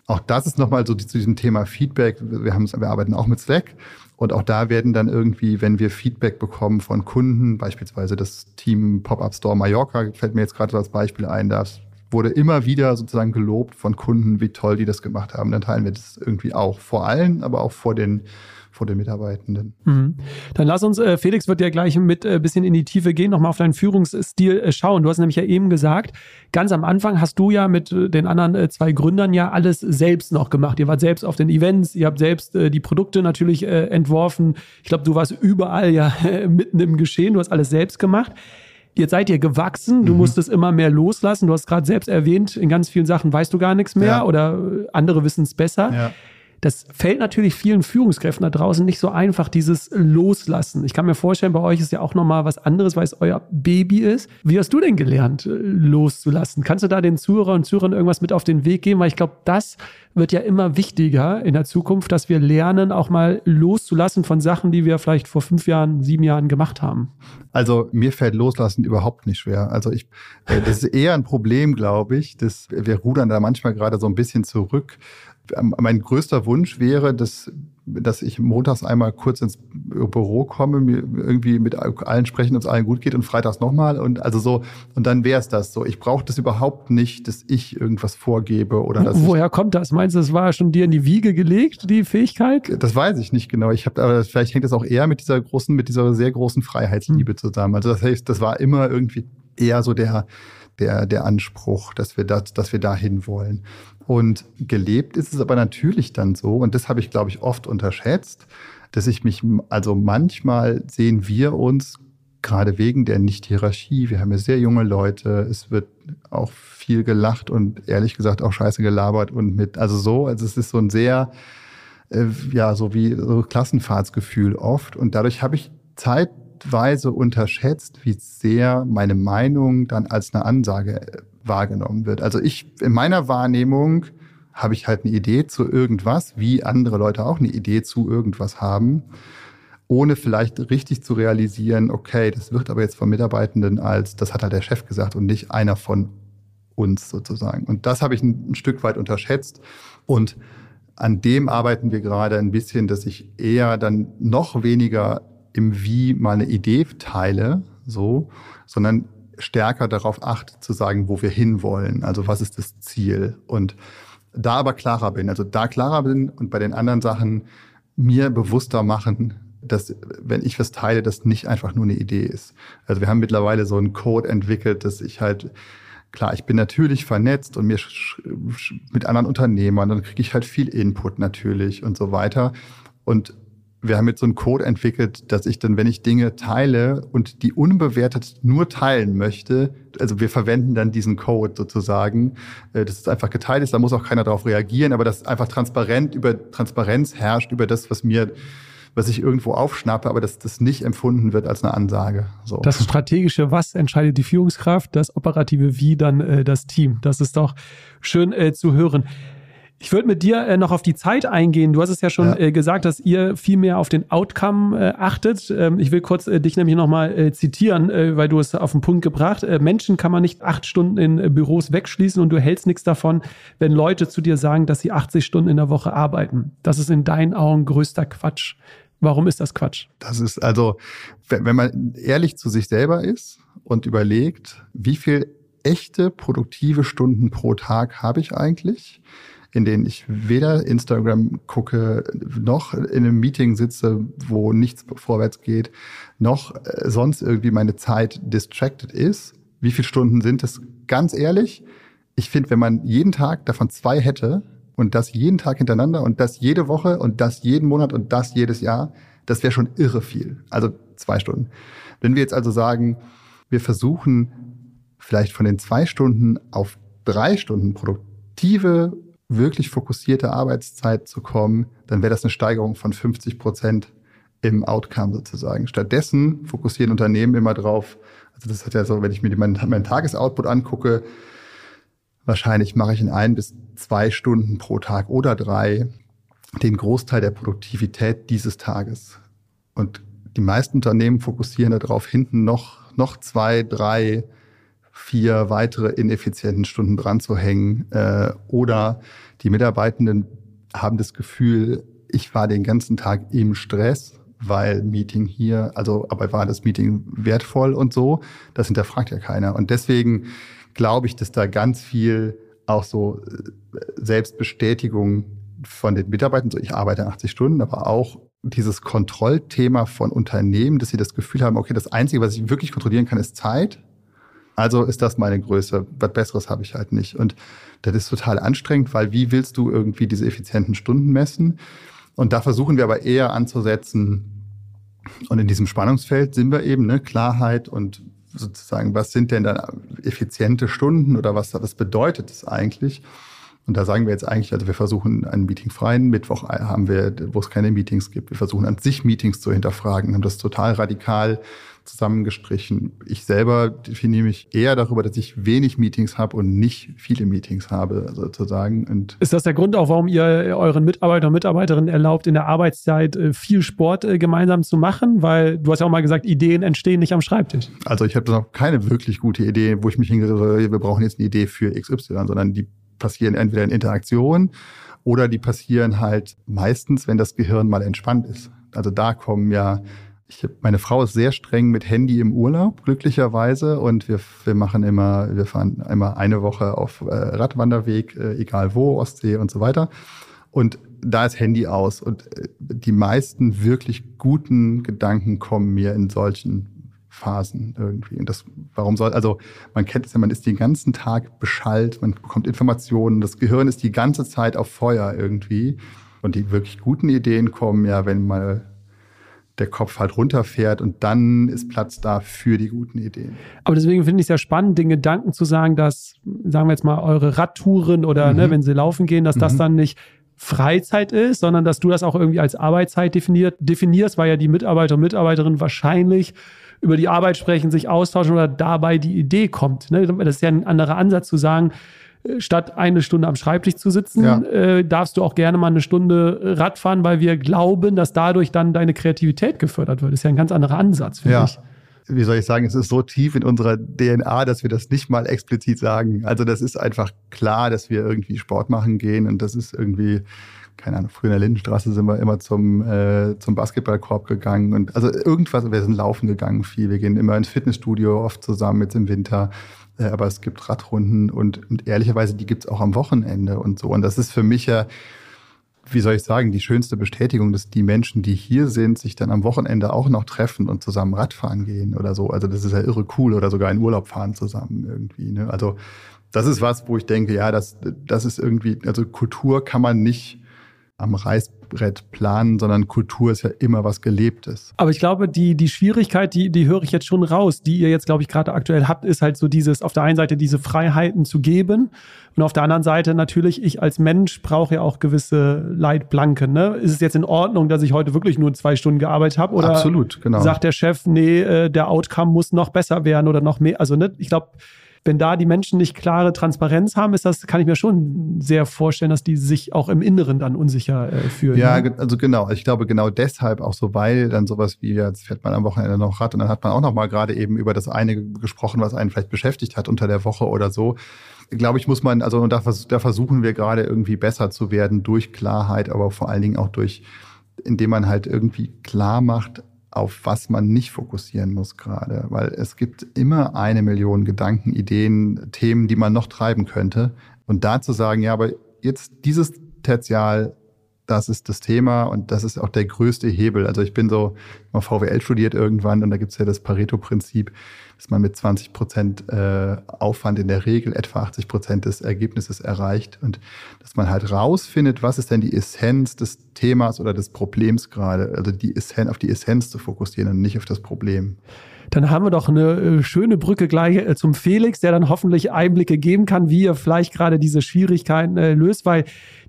auch das ist nochmal so zu diesem Thema Feedback. Wir, wir arbeiten auch mit Slack. Und auch da werden dann irgendwie, wenn wir Feedback bekommen von Kunden, beispielsweise das Team Pop-Up Store Mallorca, fällt mir jetzt gerade als Beispiel ein, das wurde immer wieder sozusagen gelobt von Kunden, wie toll die das gemacht haben. Dann teilen wir das irgendwie auch vor allen, aber auch vor den vor den Mitarbeitenden. Mhm. Dann lass uns, äh, Felix wird ja gleich mit äh, bisschen in die Tiefe gehen, nochmal auf deinen Führungsstil äh, schauen. Du hast nämlich ja eben gesagt, ganz am Anfang hast du ja mit äh, den anderen äh, zwei Gründern ja alles selbst noch gemacht. Ihr wart selbst auf den Events, ihr habt selbst äh, die Produkte natürlich entworfen. Ich glaube, du warst überall ja [laughs] mitten im Geschehen, du hast alles selbst gemacht. Jetzt seid ihr gewachsen, du mhm. musstest immer mehr loslassen. Du hast gerade selbst erwähnt, in ganz vielen Sachen weißt du gar nichts mehr ja. oder andere wissen es besser. Ja. Das fällt natürlich vielen Führungskräften da draußen nicht so einfach, dieses Loslassen. Ich kann mir vorstellen, bei euch ist ja auch nochmal was anderes, weil es euer Baby ist. Wie hast du denn gelernt, äh, loszulassen? Kannst du da den Zuhörer und Zuhörern irgendwas mit auf den Weg geben? Weil ich glaube, das wird ja immer wichtiger in der Zukunft, dass wir lernen, auch mal loszulassen von Sachen, die wir vielleicht vor fünf Jahren, sieben Jahren gemacht haben. Also mir fällt Loslassen überhaupt nicht schwer. Also ich, äh, das ist eher ein Problem, glaube ich. Das, wir rudern da manchmal gerade so ein bisschen zurück mein größter Wunsch wäre, dass, dass ich montags einmal kurz ins Büro komme, mir irgendwie mit allen sprechen, ob es allen gut geht und freitags nochmal und also so und dann wäre es das so. Ich brauche das überhaupt nicht, dass ich irgendwas vorgebe oder dass Woher kommt das? Meinst du, das war schon dir in die Wiege gelegt, die Fähigkeit? Das weiß ich nicht genau. Ich habe aber vielleicht hängt das auch eher mit dieser großen, mit dieser sehr großen Freiheitsliebe hm. zusammen. Also das heißt, das war immer irgendwie eher so der der, der Anspruch, dass wir, das, dass wir dahin wollen. Und gelebt ist es aber natürlich dann so, und das habe ich, glaube ich, oft unterschätzt, dass ich mich, also manchmal sehen wir uns gerade wegen der Nicht-Hierarchie, wir haben ja sehr junge Leute, es wird auch viel gelacht und ehrlich gesagt auch scheiße gelabert und mit, also so, also es ist so ein sehr, äh, ja, so wie so Klassenfahrtsgefühl oft. Und dadurch habe ich zeitweise unterschätzt, wie sehr meine Meinung dann als eine Ansage äh, wahrgenommen wird. Also ich, in meiner Wahrnehmung habe ich halt eine Idee zu irgendwas, wie andere Leute auch eine Idee zu irgendwas haben. ohne vielleicht richtig zu realisieren, okay, das wird aber jetzt von Mitarbeitenden als, das hat halt der Chef gesagt und nicht einer von uns sozusagen. Und das habe ich ein, ein Stück weit unterschätzt. Und an dem arbeiten wir gerade ein bisschen, dass ich eher dann noch weniger im Wie mal eine Idee teile, so, sondern stärker darauf achte zu sagen, wo wir hinwollen. Also was ist das Ziel? Und da aber klarer bin, also da klarer bin und bei den anderen Sachen mir bewusster machen, dass wenn ich was teile, das nicht einfach nur eine Idee ist. Also wir haben mittlerweile so einen Code entwickelt, dass ich halt Klar, ich bin natürlich vernetzt und mir mit anderen Unternehmern, dann kriege ich halt viel Input natürlich und so weiter. Und wir haben jetzt so einen Code entwickelt, dass ich dann, wenn ich Dinge teile und die unbewertet nur teilen möchte, also wir verwenden dann diesen Code sozusagen, äh, dass es einfach geteilt ist, da muss auch keiner darauf reagieren, aber dass einfach transparent über Transparenz herrscht über das, was mir was ich irgendwo aufschnappe, aber dass das nicht empfunden wird als eine Ansage. So. Das strategische Was entscheidet die Führungskraft, das operative Wie dann äh, das Team. Das ist doch schön äh, zu hören. Ich würde mit dir äh, noch auf die Zeit eingehen. Du hast es ja schon ja. Äh, gesagt, dass ihr viel mehr auf den Outcome äh, achtet. Ähm, ich will kurz äh, dich nämlich nochmal äh, zitieren, äh, weil du es auf den Punkt gebracht. Äh, Menschen kann man nicht acht Stunden in Büros wegschließen und du hältst nichts davon, wenn Leute zu dir sagen, dass sie 80 Stunden in der Woche arbeiten. Das ist in deinen Augen größter Quatsch. Warum ist das Quatsch? Das ist also, wenn man ehrlich zu sich selber ist und überlegt, wie viel echte produktive Stunden pro Tag habe ich eigentlich, in denen ich weder Instagram gucke, noch in einem Meeting sitze, wo nichts vorwärts geht, noch äh, sonst irgendwie meine Zeit distracted ist. Wie viele Stunden sind es? Ganz ehrlich, ich finde, wenn man jeden Tag davon zwei hätte, und das jeden Tag hintereinander und das jede Woche und das jeden Monat und das jedes Jahr, das wäre schon irre viel. Also zwei Stunden. Wenn wir jetzt also sagen, wir versuchen vielleicht von den zwei Stunden auf drei Stunden produktive, wirklich fokussierte Arbeitszeit zu kommen, dann wäre das eine Steigerung von 50 Prozent im Outcome sozusagen. Stattdessen fokussieren Unternehmen immer drauf, also das hat ja so, wenn ich mir meinen, meinen Tagesoutput angucke, wahrscheinlich mache ich in ein bis zwei Stunden pro Tag oder drei den Großteil der Produktivität dieses Tages. Und die meisten Unternehmen fokussieren darauf, hinten noch, noch zwei, drei, vier weitere ineffizienten Stunden dran zu hängen. Äh, oder die Mitarbeitenden haben das Gefühl, ich war den ganzen Tag im Stress, weil Meeting hier, also aber war das Meeting wertvoll und so. Das hinterfragt ja keiner. Und deswegen glaube ich, dass da ganz viel auch so äh, Selbstbestätigung von den Mitarbeitern, so ich arbeite 80 Stunden, aber auch dieses Kontrollthema von Unternehmen, dass sie das Gefühl haben, okay, das Einzige, was ich wirklich kontrollieren kann, ist Zeit. Also ist das meine Größe. Was Besseres habe ich halt nicht. Und das ist total anstrengend, weil wie willst du irgendwie diese effizienten Stunden messen? Und da versuchen wir aber eher anzusetzen. Und in diesem Spannungsfeld sind wir eben, ne, Klarheit und sozusagen, was sind denn dann effiziente Stunden oder was, was bedeutet es eigentlich? Und da sagen wir jetzt eigentlich, also wir versuchen einen meetingfreien Mittwoch haben wir, wo es keine Meetings gibt. Wir versuchen an sich Meetings zu hinterfragen, haben das total radikal zusammengestrichen. Ich selber definiere mich eher darüber, dass ich wenig Meetings habe und nicht viele Meetings habe, sozusagen. Und ist das der Grund auch, warum ihr euren Mitarbeiter und Mitarbeiterinnen erlaubt, in der Arbeitszeit äh, viel Sport äh, gemeinsam zu machen? Weil du hast ja auch mal gesagt, Ideen entstehen nicht am Schreibtisch. Also ich habe noch keine wirklich gute Idee, wo ich mich hingehe, wir brauchen jetzt eine Idee für XY, sondern die passieren entweder in Interaktion oder die passieren halt meistens, wenn das Gehirn mal entspannt ist. Also da kommen ja ich, meine Frau ist sehr streng mit Handy im Urlaub, glücklicherweise. Und wir, wir machen immer, wir fahren immer eine Woche auf äh, Radwanderweg, äh, egal wo, Ostsee und so weiter. Und da ist Handy aus. Und äh, die meisten wirklich guten Gedanken kommen mir in solchen Phasen irgendwie. Und das, warum soll, also man kennt es ja, man ist den ganzen Tag beschallt, man bekommt Informationen, das Gehirn ist die ganze Zeit auf Feuer irgendwie. Und die wirklich guten Ideen kommen ja, wenn mal der Kopf halt runterfährt und dann ist Platz da für die guten Ideen. Aber deswegen finde ich es ja spannend, den Gedanken zu sagen, dass, sagen wir jetzt mal, eure Radtouren oder ne, mhm. ne, wenn sie laufen gehen, dass mhm. das dann nicht Freizeit ist, sondern dass du das auch irgendwie als Arbeitszeit definiert, definierst, weil ja die Mitarbeiter und Mitarbeiterinnen wahrscheinlich über die Arbeit sprechen, sich austauschen oder dabei die Idee kommt. Ne? Das ist ja ein anderer Ansatz zu sagen, äh, statt eine Stunde am Schreibtisch zu sitzen, ja. äh, darfst du auch gerne mal eine Stunde Rad fahren, weil wir glauben, dass dadurch dann deine Kreativität gefördert wird. Das ist ja ein ganz anderer Ansatz, finde ja. ich wie soll ich sagen, es ist so tief in unserer DNA, dass wir das nicht mal explizit sagen. Also das ist einfach klar, dass wir irgendwie Sport machen gehen und das ist irgendwie, keine Ahnung, früher in der Lindenstraße sind wir immer zum, äh, zum Basketballkorb gegangen und also irgendwas, wir sind laufen gegangen viel. Wir gehen immer ins Fitnessstudio, oft zusammen jetzt im Winter. Äh, aber es gibt Radrunden und, und ehrlicherweise, die gibt's auch am Wochenende und so. Und das ist für mich ja, wie soll ich sagen, die schönste Bestätigung, dass die Menschen, die hier sind, sich dann am Wochenende auch noch treffen und zusammen Radfahren gehen oder so. Also das ist ja irre cool oder sogar in Urlaub fahren zusammen irgendwie. Ne? Also das ist was, wo ich denke, ja, das, das ist irgendwie, also Kultur kann man nicht am Reißbrett planen, sondern Kultur ist ja immer was Gelebtes. Aber ich glaube, die, die Schwierigkeit, die, die höre ich jetzt schon raus, die ihr jetzt, glaube ich, gerade aktuell habt, ist halt so dieses, auf der einen Seite diese Freiheiten zu geben und auf der anderen Seite natürlich, ich als Mensch brauche ja auch gewisse Leitplanken. Ne? Ist es jetzt in Ordnung, dass ich heute wirklich nur zwei Stunden gearbeitet habe? Oder Absolut, genau. sagt der Chef, nee, äh, der Outcome muss noch besser werden oder noch mehr? Also ne, ich glaube, wenn da die Menschen nicht klare Transparenz haben, ist das, kann ich mir schon sehr vorstellen, dass die sich auch im Inneren dann unsicher äh, fühlen. Ja, ne? also genau. Ich glaube genau deshalb auch so, weil dann sowas wie, jetzt fährt man am Wochenende noch Rad und dann hat man auch noch mal gerade eben über das eine gesprochen, was einen vielleicht beschäftigt hat unter der Woche oder so. Glaube ich, muss man, also da, da versuchen wir gerade irgendwie besser zu werden durch Klarheit, aber vor allen Dingen auch durch, indem man halt irgendwie klar macht, auf was man nicht fokussieren muss gerade, weil es gibt immer eine Million Gedanken, Ideen, Themen, die man noch treiben könnte. Und da zu sagen, ja, aber jetzt dieses Tertial, das ist das Thema und das ist auch der größte Hebel. Also ich bin so mal VWL studiert irgendwann und da gibt es ja das Pareto-Prinzip dass man mit 20 Prozent äh, Aufwand in der Regel etwa 80 Prozent des Ergebnisses erreicht und dass man halt rausfindet, was ist denn die Essenz des Themas oder des Problems gerade, also die Essenz, auf die Essenz zu fokussieren und nicht auf das Problem. Dann haben wir doch eine äh, schöne Brücke gleich äh, zum Felix, der dann hoffentlich Einblicke geben kann, wie ihr vielleicht gerade diese Schwierigkeiten äh, löst, weil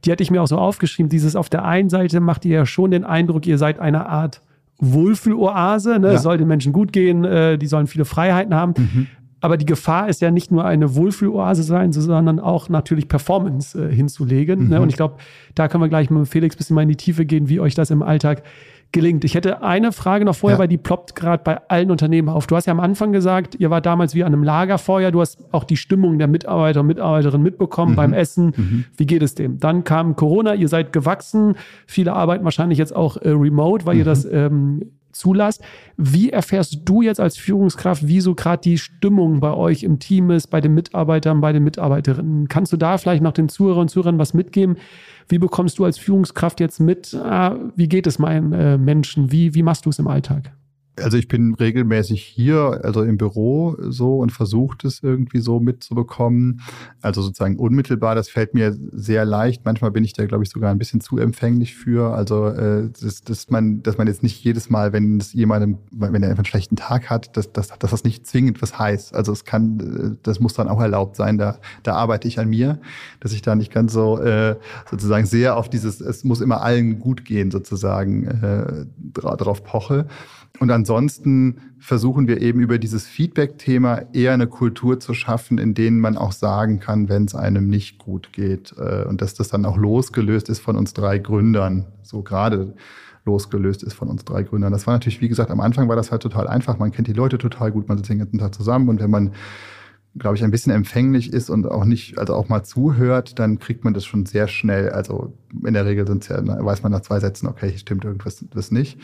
die hatte ich mir auch so aufgeschrieben. Dieses auf der einen Seite macht ihr ja schon den Eindruck, ihr seid eine Art Wohlfühloase. Ne? Ja. Es soll den Menschen gut gehen, äh, die sollen viele Freiheiten haben. Mhm. Aber die Gefahr ist ja nicht nur eine Wohlfühloase sein, sondern auch natürlich Performance äh, hinzulegen. Ne? Mhm. Ne? Und ich glaube, da können wir gleich mit Felix ein bisschen mal in die Tiefe gehen, wie euch das im Alltag gelingt. Ich hätte eine Frage noch vorher, ja. weil die ploppt gerade bei allen Unternehmen auf. Du hast ja am Anfang gesagt, ihr wart damals wie an einem Lagerfeuer. Du hast auch die Stimmung der Mitarbeiter und Mitarbeiterinnen mitbekommen mhm. beim Essen. Mhm. Wie geht es dem? Dann kam Corona, ihr seid gewachsen. Viele arbeiten wahrscheinlich jetzt auch äh, remote, weil mhm. ihr das ähm, zulasst. Wie erfährst du jetzt als Führungskraft, wie so gerade die Stimmung bei euch im Team ist, bei den Mitarbeitern, bei den Mitarbeiterinnen? Kannst du da vielleicht noch den Zuhörern und Zuhörern was mitgeben? Wie bekommst du als Führungskraft jetzt mit, ah, wie geht es meinem äh, Menschen? Wie, wie machst du es im Alltag? Also ich bin regelmäßig hier, also im Büro so und versuche das irgendwie so mitzubekommen. Also sozusagen unmittelbar, das fällt mir sehr leicht. Manchmal bin ich da, glaube ich, sogar ein bisschen zu empfänglich für. Also äh, dass, dass man, dass man jetzt nicht jedes Mal, wenn es jemandem, wenn er einen schlechten Tag hat, dass, dass, dass das nicht zwingend was heißt. Also es kann, das muss dann auch erlaubt sein. Da, da arbeite ich an mir, dass ich da nicht ganz so äh, sozusagen sehr auf dieses, es muss immer allen gut gehen, sozusagen äh, drauf poche. Und ansonsten versuchen wir eben über dieses Feedback-Thema eher eine Kultur zu schaffen, in denen man auch sagen kann, wenn es einem nicht gut geht. Äh, und dass das dann auch losgelöst ist von uns drei Gründern. So gerade losgelöst ist von uns drei Gründern. Das war natürlich, wie gesagt, am Anfang war das halt total einfach. Man kennt die Leute total gut, man sitzt den ganzen Tag zusammen und wenn man glaube ich, ein bisschen empfänglich ist und auch nicht, also auch mal zuhört, dann kriegt man das schon sehr schnell. Also in der Regel sind's ja, weiß man nach zwei Sätzen, okay, stimmt irgendwas das nicht.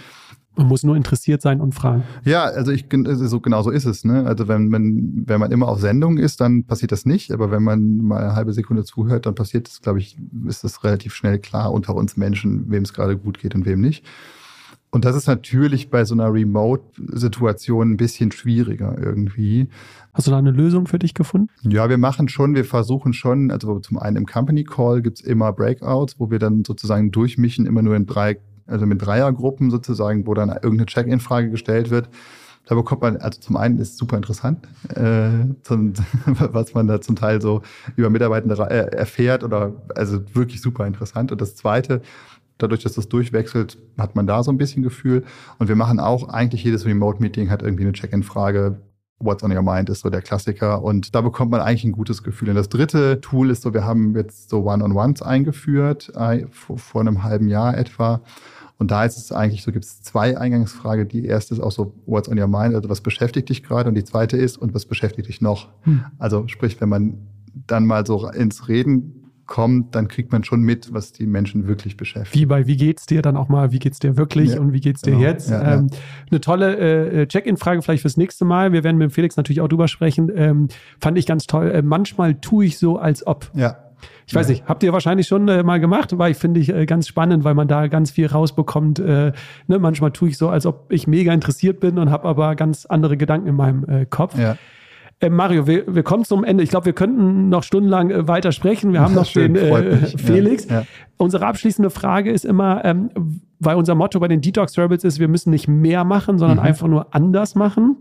Man muss nur interessiert sein und fragen. Ja, also ich so genau so ist es. Ne? Also wenn man wenn man immer auf Sendung ist, dann passiert das nicht. Aber wenn man mal eine halbe Sekunde zuhört, dann passiert das, glaube ich, ist das relativ schnell klar unter uns Menschen, wem es gerade gut geht und wem nicht. Und das ist natürlich bei so einer Remote-Situation ein bisschen schwieriger irgendwie. Hast du da eine Lösung für dich gefunden? Ja, wir machen schon, wir versuchen schon, also zum einen im Company Call gibt's immer Breakouts, wo wir dann sozusagen durchmischen, immer nur in drei also mit Dreiergruppen sozusagen, wo dann irgendeine Check-in-Frage gestellt wird. Da bekommt man, also zum einen ist super interessant, äh, zum, [laughs] was man da zum Teil so über Mitarbeitende äh, erfährt oder also wirklich super interessant. Und das zweite, dadurch, dass das durchwechselt, hat man da so ein bisschen Gefühl. Und wir machen auch eigentlich jedes Remote-Meeting hat irgendwie eine Check-in-Frage. What's on Your Mind ist so der Klassiker und da bekommt man eigentlich ein gutes Gefühl. Und das dritte Tool ist so, wir haben jetzt so One-on-Ones eingeführt, vor, vor einem halben Jahr etwa. Und da ist es eigentlich so, gibt es zwei Eingangsfragen. Die erste ist auch so, what's on your mind? Also was beschäftigt dich gerade? Und die zweite ist, und was beschäftigt dich noch? Hm. Also sprich, wenn man dann mal so ins Reden kommt, dann kriegt man schon mit, was die Menschen wirklich beschäftigt. Wie bei Wie geht's dir dann auch mal, wie geht's dir wirklich ja, und wie geht's dir genau. jetzt? Ja, ähm, ja. Eine tolle äh, Check-in-Frage vielleicht fürs nächste Mal. Wir werden mit Felix natürlich auch drüber sprechen. Ähm, fand ich ganz toll. Äh, manchmal tue ich so, als ob. Ja. Ich weiß nicht, habt ihr wahrscheinlich schon äh, mal gemacht, weil ich finde ich äh, ganz spannend, weil man da ganz viel rausbekommt. Äh, ne? Manchmal tue ich so, als ob ich mega interessiert bin und habe aber ganz andere Gedanken in meinem äh, Kopf. Ja. Äh, Mario, wir, wir kommen zum Ende. Ich glaube, wir könnten noch stundenlang äh, weiter sprechen. Wir haben [laughs] noch Schön, den äh, [laughs] Felix. Ja, ja. Unsere abschließende Frage ist immer, ähm, weil unser Motto bei den Detox Rebels ist, wir müssen nicht mehr machen, sondern mhm. einfach nur anders machen.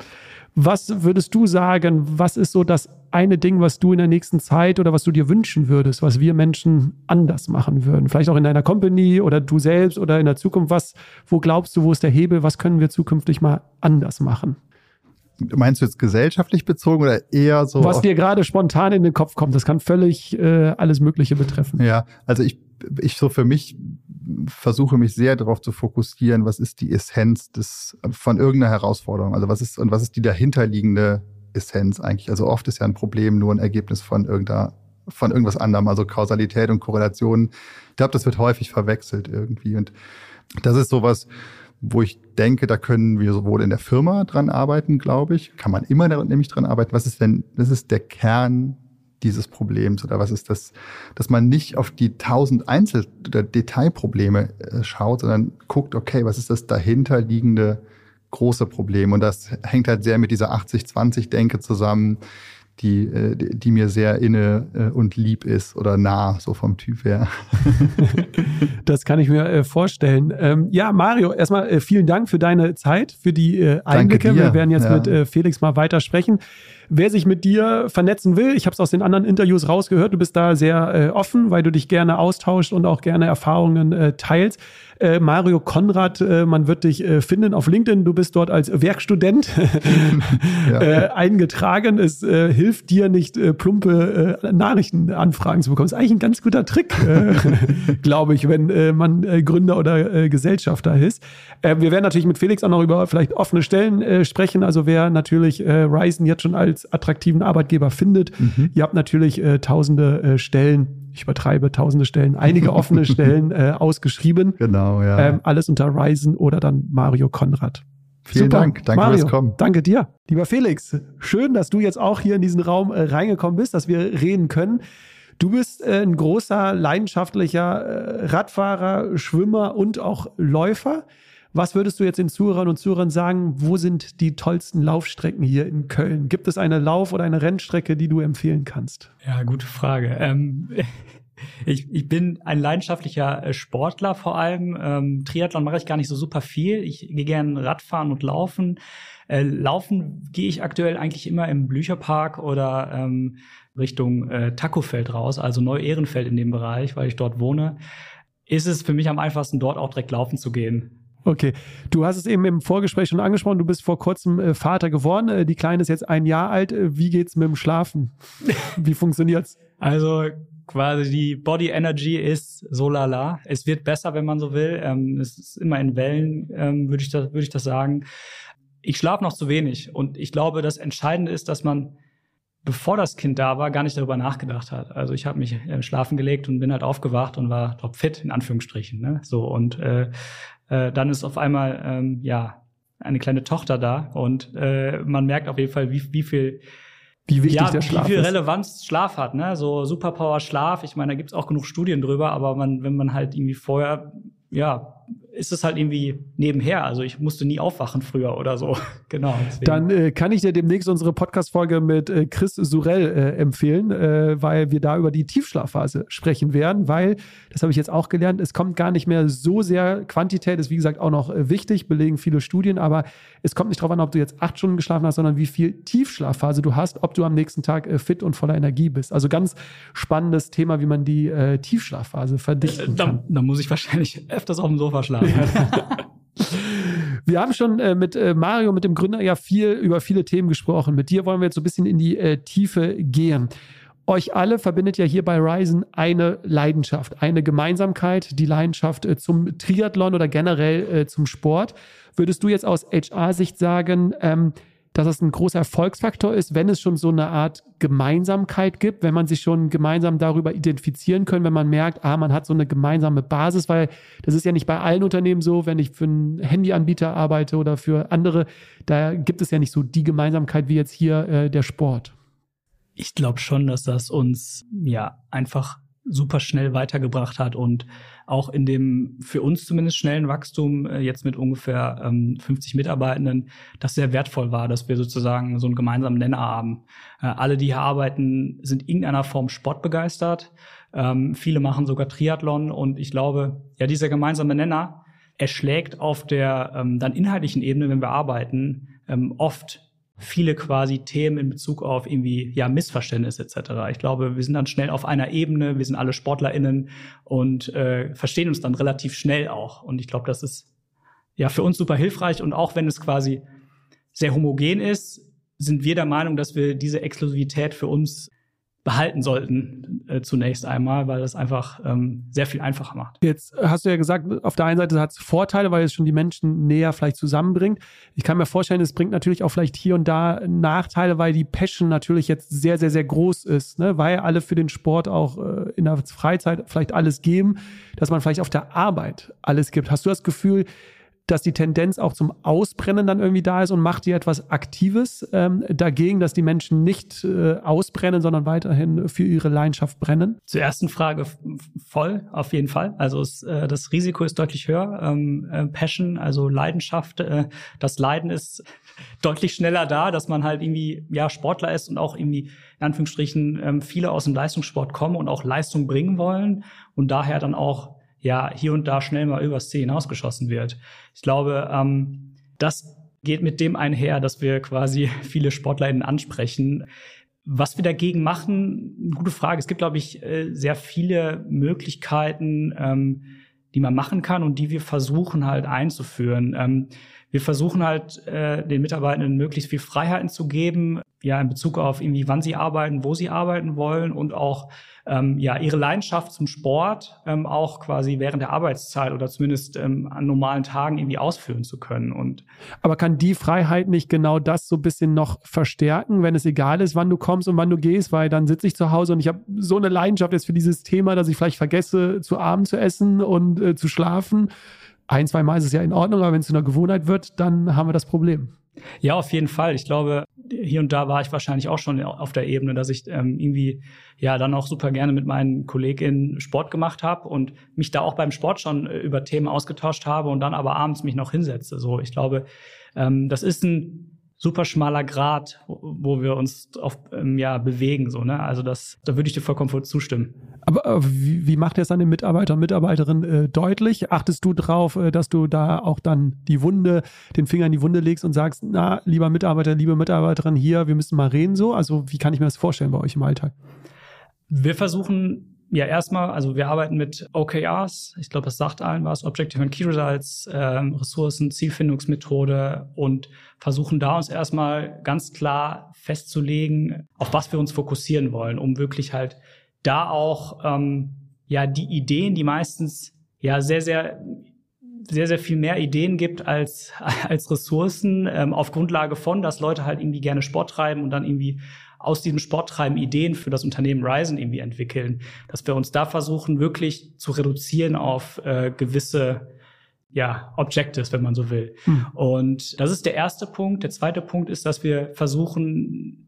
Was würdest du sagen, was ist so das eine Ding, was du in der nächsten Zeit oder was du dir wünschen würdest, was wir Menschen anders machen würden? Vielleicht auch in deiner Company oder du selbst oder in der Zukunft. Was, wo glaubst du, wo ist der Hebel? Was können wir zukünftig mal anders machen? Meinst du jetzt gesellschaftlich bezogen oder eher so? Was dir gerade spontan in den Kopf kommt, das kann völlig äh, alles Mögliche betreffen. Ja, also ich, ich so für mich versuche mich sehr darauf zu fokussieren, was ist die Essenz des, von irgendeiner Herausforderung. Also was ist, und was ist die dahinterliegende Essenz eigentlich? Also oft ist ja ein Problem nur ein Ergebnis von irgendeiner, von irgendwas anderem, also Kausalität und Korrelation. Ich glaube, das wird häufig verwechselt irgendwie. Und das ist sowas, wo ich denke, da können wir sowohl in der Firma dran arbeiten, glaube ich, kann man immer nämlich dran arbeiten. Was ist denn, das ist der Kern dieses Problems oder was ist das, dass man nicht auf die tausend Einzel- oder Detailprobleme äh, schaut, sondern guckt, okay, was ist das dahinterliegende große Problem? Und das hängt halt sehr mit dieser 80-20-Denke zusammen, die, äh, die mir sehr inne äh, und lieb ist oder nah, so vom Typ her. [laughs] das kann ich mir äh, vorstellen. Ähm, ja, Mario, erstmal vielen Dank für deine Zeit, für die Einblicke. Wir werden jetzt ja. mit Felix mal weitersprechen. Wer sich mit dir vernetzen will, ich habe es aus den anderen Interviews rausgehört, du bist da sehr offen, weil du dich gerne austauschst und auch gerne Erfahrungen teilst. Äh, Mario Konrad, äh, man wird dich äh, finden auf LinkedIn. Du bist dort als Werkstudent [laughs] ja. Äh, eingetragen. Es äh, hilft dir nicht, äh, plumpe Nachrichtenanfragen zu bekommen. Das ist eigentlich ein ganz guter Trick, [laughs] glaube ich, wenn man Gründer oder Gesellschafter ist. wir werden natürlich mit Felix auch noch über vielleicht offene Stellen sprechen. Also wer natürlich Ryzen jetzt schon als attraktiven Arbeitgeber findet, mhm. ihr habt natürlich tausende Stellen ich übertreibe, tausende Stellen, einige offene [laughs] Stellen äh, ausgeschrieben. Genau, ja. Ähm, alles unter Ryzen oder dann Mario Konrad. Vielen Super. Dank, danke Mario, fürs Kommen. Danke dir. Lieber Felix, schön, dass du jetzt auch hier in diesen Raum äh, reingekommen bist, dass wir reden können. Du bist äh, ein großer, leidenschaftlicher äh, Radfahrer, Schwimmer und auch Läufer. Was würdest du jetzt den Zuhörern und Zuhörern sagen, wo sind die tollsten Laufstrecken hier in Köln? Gibt es eine Lauf- oder eine Rennstrecke, die du empfehlen kannst? Ja, gute Frage. Ähm, [laughs] ich, ich bin ein leidenschaftlicher äh, Sportler vor allem. Ähm, Triathlon mache ich gar nicht so super viel. Ich gehe gerne Radfahren und Laufen. Äh, laufen gehe ich aktuell eigentlich immer im Blücherpark oder ähm, Richtung äh, Tacofeld raus, also Neu-Ehrenfeld in dem Bereich, weil ich dort wohne. Ist es für mich am einfachsten, dort auch direkt laufen zu gehen. Okay, du hast es eben im Vorgespräch schon angesprochen, du bist vor kurzem äh, Vater geworden. Äh, die Kleine ist jetzt ein Jahr alt. Äh, wie geht's mit dem Schlafen? [laughs] Wie funktioniert's? Also quasi die Body Energy ist so lala. Es wird besser, wenn man so will. Ähm, es ist immer in Wellen, ähm, würde ich, das, würd ich das sagen. Ich schlafe noch zu wenig und ich glaube, das Entscheidende ist, dass man bevor das Kind da war, gar nicht darüber nachgedacht hat. Also ich habe mich äh, schlafen gelegt und bin halt aufgewacht und war top fit in Anführungsstrichen. Ne? So und äh, äh, dann ist auf einmal ähm, ja eine kleine Tochter da und äh, man merkt auf jeden Fall, wie, wie viel wie wichtig ja, der Schlaf wie viel Relevanz Schlaf hat, ne? So Superpower Schlaf. Ich meine, da gibt's auch genug Studien drüber, aber man, wenn man halt irgendwie vorher ja ist es halt irgendwie nebenher. Also ich musste nie aufwachen früher oder so. [laughs] genau. Deswegen. Dann äh, kann ich dir demnächst unsere Podcast-Folge mit äh, Chris Surell äh, empfehlen, äh, weil wir da über die Tiefschlafphase sprechen werden, weil, das habe ich jetzt auch gelernt, es kommt gar nicht mehr so sehr, Quantität ist wie gesagt auch noch äh, wichtig, belegen viele Studien, aber es kommt nicht darauf an, ob du jetzt acht Stunden geschlafen hast, sondern wie viel Tiefschlafphase du hast, ob du am nächsten Tag äh, fit und voller Energie bist. Also ganz spannendes Thema, wie man die Tiefschlafphase verdichten kann. Da, da muss ich wahrscheinlich [laughs] öfters auf dem Sofa schlafen. [laughs] Wir haben schon äh, mit äh, Mario, mit dem Gründer, ja viel über viele Themen gesprochen. Mit dir wollen wir jetzt so ein bisschen in die äh, Tiefe gehen. Euch alle verbindet ja hier bei Ryzen eine Leidenschaft, eine Gemeinsamkeit, die Leidenschaft äh, zum Triathlon oder generell äh, zum Sport. Würdest du jetzt aus HR-Sicht sagen, ähm, dass es ein großer Erfolgsfaktor ist, wenn es schon so eine Art Gemeinsamkeit gibt, wenn man sich schon gemeinsam darüber identifizieren können, wenn man merkt, ah, man hat so eine gemeinsame Basis, weil das ist ja nicht bei allen Unternehmen so, wenn ich für einen Handyanbieter arbeite oder für andere, da gibt es ja nicht so die Gemeinsamkeit wie jetzt hier äh, der Sport. Ich glaube schon, dass das uns ja einfach super schnell weitergebracht hat und auch in dem für uns zumindest schnellen Wachstum äh, jetzt mit ungefähr ähm, 50 Mitarbeitenden, das sehr wertvoll war, dass wir sozusagen so einen gemeinsamen Nenner haben. Äh, alle, die hier arbeiten, sind in irgendeiner Form sportbegeistert. Ähm, viele machen sogar Triathlon und ich glaube, ja, dieser gemeinsame Nenner erschlägt auf der ähm, dann inhaltlichen Ebene, wenn wir arbeiten, ähm, oft viele quasi Themen in Bezug auf irgendwie ja Missverständnisse etc. Ich glaube, wir sind dann schnell auf einer Ebene, wir sind alle SportlerInnen und äh, verstehen uns dann relativ schnell auch. Und ich glaube, das ist ja für uns super hilfreich. Und auch wenn es quasi sehr homogen ist, sind wir der Meinung, dass wir diese Exklusivität für uns behalten sollten, äh, zunächst einmal, weil das einfach ähm, sehr viel einfacher macht. Jetzt hast du ja gesagt, auf der einen Seite hat es Vorteile, weil es schon die Menschen näher vielleicht zusammenbringt. Ich kann mir vorstellen, es bringt natürlich auch vielleicht hier und da Nachteile, weil die Passion natürlich jetzt sehr, sehr, sehr groß ist, ne? weil alle für den Sport auch äh, in der Freizeit vielleicht alles geben, dass man vielleicht auf der Arbeit alles gibt. Hast du das Gefühl, dass die Tendenz auch zum Ausbrennen dann irgendwie da ist und macht ihr etwas Aktives ähm, dagegen, dass die Menschen nicht äh, ausbrennen, sondern weiterhin für ihre Leidenschaft brennen? Zur ersten Frage voll, auf jeden Fall. Also es, äh, das Risiko ist deutlich höher. Ähm, äh, Passion, also Leidenschaft, äh, das Leiden ist [laughs] deutlich schneller da, dass man halt irgendwie ja Sportler ist und auch irgendwie in Anführungsstrichen ähm, viele aus dem Leistungssport kommen und auch Leistung bringen wollen und daher dann auch ja hier und da schnell mal übers Ziel hinausgeschossen wird. Ich glaube, ähm, das geht mit dem einher, dass wir quasi [laughs] viele SportlerInnen ansprechen. Was wir dagegen machen, gute Frage. Es gibt, glaube ich, äh, sehr viele Möglichkeiten, ähm, die man machen kann und die wir versuchen halt einzuführen. Ähm, wir versuchen halt äh, den Mitarbeitenden möglichst viel Freiheiten zu geben, ja, in Bezug auf irgendwie, wann sie arbeiten, wo sie arbeiten wollen und auch ähm, ja ihre Leidenschaft zum Sport ähm, auch quasi während der Arbeitszeit oder zumindest ähm, an normalen Tagen irgendwie ausführen zu können. Und aber kann die Freiheit nicht genau das so ein bisschen noch verstärken, wenn es egal ist, wann du kommst und wann du gehst, weil dann sitze ich zu Hause und ich habe so eine Leidenschaft jetzt für dieses Thema, dass ich vielleicht vergesse, zu Abend zu essen und äh, zu schlafen. Ein, zwei Mal ist es ja in Ordnung, aber wenn es zu einer Gewohnheit wird, dann haben wir das Problem. Ja, auf jeden Fall. Ich glaube, hier und da war ich wahrscheinlich auch schon auf der Ebene, dass ich ähm, irgendwie ja dann auch super gerne mit meinen KollegInnen Sport gemacht habe und mich da auch beim Sport schon äh, über Themen ausgetauscht habe und dann aber abends mich noch hinsetze. So, ich glaube, ähm, das ist ein super schmaler Grad, wo wir uns auf, ähm, ja, bewegen. So, ne? Also das, da würde ich dir vollkommen zustimmen. Aber äh, wie, wie macht ihr es an den Mitarbeiter und Mitarbeiterinnen äh, deutlich? Achtest du drauf, äh, dass du da auch dann die Wunde, den Finger in die Wunde legst und sagst, na, lieber Mitarbeiter, liebe Mitarbeiterin hier, wir müssen mal reden so? Also wie kann ich mir das vorstellen bei euch im Alltag? Wir versuchen ja, erstmal, also wir arbeiten mit OKRs. Ich glaube, das sagt allen was. Objective and Key Results, ähm, Ressourcen, Zielfindungsmethode und versuchen da uns erstmal ganz klar festzulegen, auf was wir uns fokussieren wollen, um wirklich halt da auch ähm, ja die Ideen, die meistens ja sehr, sehr sehr, sehr viel mehr Ideen gibt als, [laughs] als Ressourcen, ähm, auf Grundlage von, dass Leute halt irgendwie gerne Sport treiben und dann irgendwie aus diesem Sporttreiben Ideen für das Unternehmen Ryzen irgendwie entwickeln, dass wir uns da versuchen, wirklich zu reduzieren auf äh, gewisse ja, Objectives, wenn man so will. Hm. Und das ist der erste Punkt. Der zweite Punkt ist, dass wir versuchen,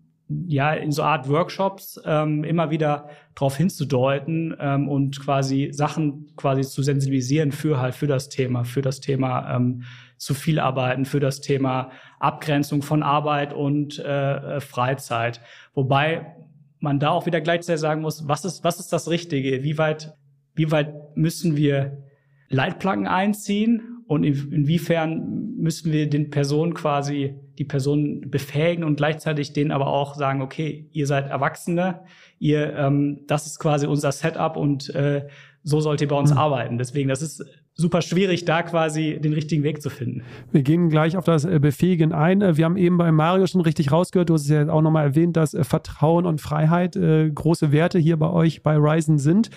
ja, in so Art Workshops ähm, immer wieder darauf hinzudeuten ähm, und quasi Sachen quasi zu sensibilisieren für halt für das Thema, für das Thema ähm, zu viel arbeiten, für das Thema Abgrenzung von Arbeit und äh, äh, Freizeit. Wobei man da auch wieder gleichzeitig sagen muss, was ist, was ist das Richtige? Wie weit, wie weit müssen wir Leitplanken einziehen und in, inwiefern müssen wir den Personen quasi die Personen befähigen und gleichzeitig denen aber auch sagen, okay, ihr seid Erwachsene, ihr, ähm, das ist quasi unser Setup und äh, so sollt ihr bei uns mhm. arbeiten. Deswegen, das ist super schwierig, da quasi den richtigen Weg zu finden. Wir gehen gleich auf das äh, Befähigen ein. Äh, wir haben eben bei Mario schon richtig rausgehört, du hast es ja auch nochmal erwähnt, dass äh, Vertrauen und Freiheit große Werte hier bei euch bei Ryzen sind.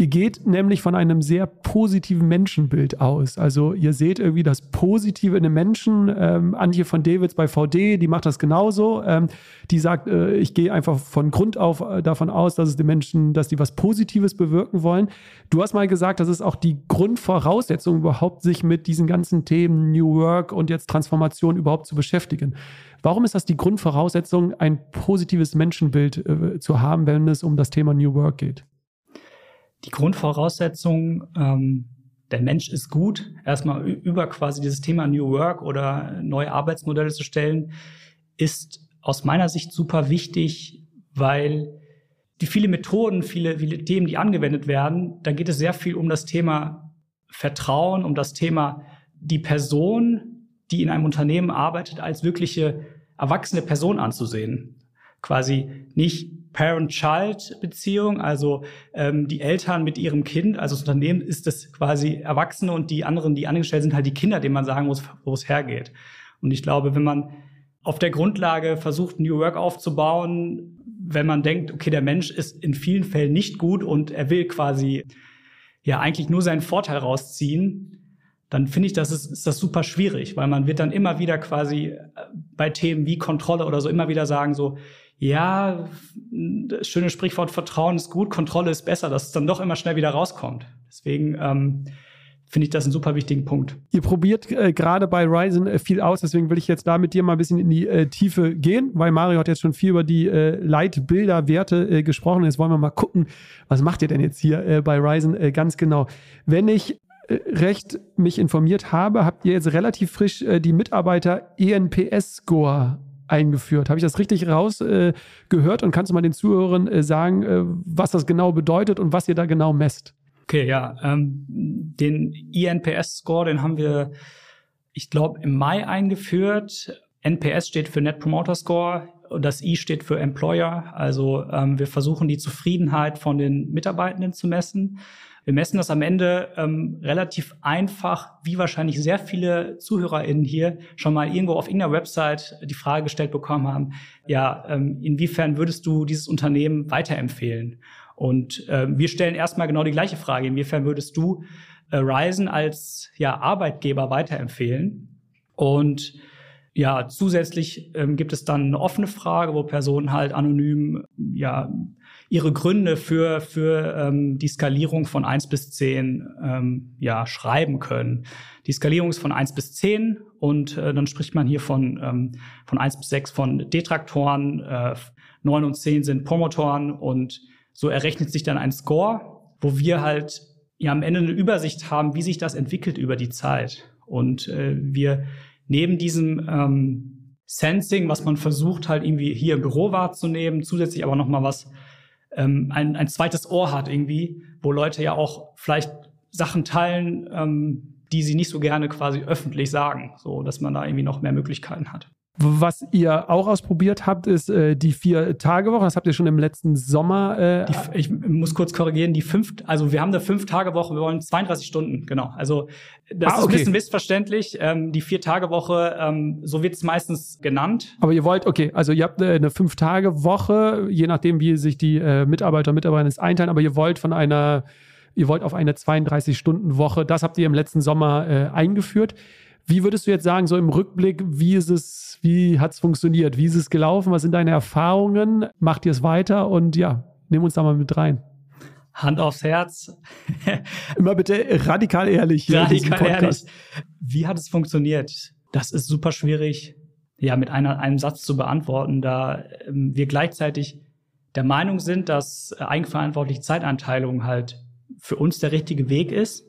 Ihr geht nämlich von einem sehr positiven Menschenbild aus. Also ihr seht irgendwie das Positive in den Menschen. Ähm, Antje von Davids bei VD, die macht das genauso. Ähm, die sagt, äh, ich gehe einfach von Grund auf äh, davon aus, dass es den Menschen, dass die was Positives bewirken wollen. Du hast mal gesagt, das ist auch die Grundvoraussetzung überhaupt, sich mit diesen ganzen Themen New Work und jetzt Transformation überhaupt zu beschäftigen. Warum ist das die Grundvoraussetzung, ein positives Menschenbild äh, zu haben, wenn es um das Thema New Work geht? Die Grundvoraussetzung, ähm, der Mensch ist gut, erstmal über quasi dieses Thema New Work oder neue Arbeitsmodelle zu stellen, ist aus meiner Sicht super wichtig, weil die viele Methoden, viele, viele Themen, die angewendet werden, da geht es sehr viel um das Thema Vertrauen, um das Thema die Person, die in einem Unternehmen arbeitet, als wirkliche erwachsene Person anzusehen. Quasi nicht Parent-Child-Beziehung, also ähm, die Eltern mit ihrem Kind, also das Unternehmen ist das quasi Erwachsene und die anderen, die angestellt sind, halt die Kinder, denen man sagen muss, wo es hergeht. Und ich glaube, wenn man auf der Grundlage versucht, New Work aufzubauen, wenn man denkt, okay, der Mensch ist in vielen Fällen nicht gut und er will quasi ja eigentlich nur seinen Vorteil rausziehen, dann finde ich, das ist, ist das super schwierig, weil man wird dann immer wieder quasi äh, bei Themen wie Kontrolle oder so immer wieder sagen so, ja, das schöne Sprichwort Vertrauen ist gut, Kontrolle ist besser, dass es dann doch immer schnell wieder rauskommt. Deswegen ähm, finde ich das einen super wichtigen Punkt. Ihr probiert äh, gerade bei Ryzen äh, viel aus, deswegen will ich jetzt da mit dir mal ein bisschen in die äh, Tiefe gehen, weil Mario hat jetzt schon viel über die äh, Leitbilderwerte äh, gesprochen. Jetzt wollen wir mal gucken, was macht ihr denn jetzt hier äh, bei Ryzen ganz genau? Wenn ich recht mich informiert habe, habt ihr jetzt relativ frisch die Mitarbeiter ENPS-Score eingeführt. Habe ich das richtig rausgehört äh, und kannst du mal den Zuhörern äh, sagen, äh, was das genau bedeutet und was ihr da genau messt? Okay, ja. Ähm, den INPS-Score, den haben wir, ich glaube, im Mai eingeführt. NPS steht für Net Promoter Score und das I steht für Employer. Also ähm, wir versuchen die Zufriedenheit von den Mitarbeitenden zu messen. Wir messen das am Ende ähm, relativ einfach, wie wahrscheinlich sehr viele ZuhörerInnen hier schon mal irgendwo auf irgendeiner Website die Frage gestellt bekommen haben, ja, ähm, inwiefern würdest du dieses Unternehmen weiterempfehlen? Und äh, wir stellen erstmal genau die gleiche Frage, inwiefern würdest du äh, Ryzen als ja, Arbeitgeber weiterempfehlen? Und ja, zusätzlich ähm, gibt es dann eine offene Frage, wo Personen halt anonym ja ihre Gründe für, für ähm, die Skalierung von eins bis zehn ähm, ja, schreiben können. Die Skalierung ist von eins bis zehn und äh, dann spricht man hier von, ähm, von eins bis sechs von Detraktoren, äh, 9 und zehn sind Promotoren und so errechnet sich dann ein Score, wo wir halt ja am Ende eine Übersicht haben, wie sich das entwickelt über die Zeit. Und äh, wir neben diesem ähm, Sensing, was man versucht halt irgendwie hier im Büro wahrzunehmen, zusätzlich aber noch mal was ähm, ein, ein zweites Ohr hat irgendwie, wo Leute ja auch vielleicht Sachen teilen, ähm, die sie nicht so gerne quasi öffentlich sagen, so dass man da irgendwie noch mehr Möglichkeiten hat. Was ihr auch ausprobiert habt, ist äh, die Vier-Tage-Woche. Das habt ihr schon im letzten Sommer. Äh, die, ich muss kurz korrigieren, die fünf, also wir haben eine Fünf-Tage-Woche, wir wollen 32 Stunden, genau. Also das ah, okay. ist ein bisschen missverständlich. Ähm, die Vier-Tage-Woche, ähm, so wird es meistens genannt. Aber ihr wollt, okay, also ihr habt eine Fünf-Tage-Woche, je nachdem, wie sich die äh, Mitarbeiter und Mitarbeiterinnen einteilen, aber ihr wollt von einer, ihr wollt auf eine 32-Stunden-Woche, das habt ihr im letzten Sommer äh, eingeführt. Wie würdest du jetzt sagen, so im Rückblick, wie ist es, wie hat es funktioniert? Wie ist es gelaufen? Was sind deine Erfahrungen? Macht ihr es weiter? Und ja, nimm uns da mal mit rein. Hand aufs Herz. [laughs] Immer bitte radikal ehrlich. Radikal ehrlich. Wie hat es funktioniert? Das ist super schwierig, ja, mit einer, einem Satz zu beantworten, da ähm, wir gleichzeitig der Meinung sind, dass äh, eigenverantwortliche Zeiteinteilung halt für uns der richtige Weg ist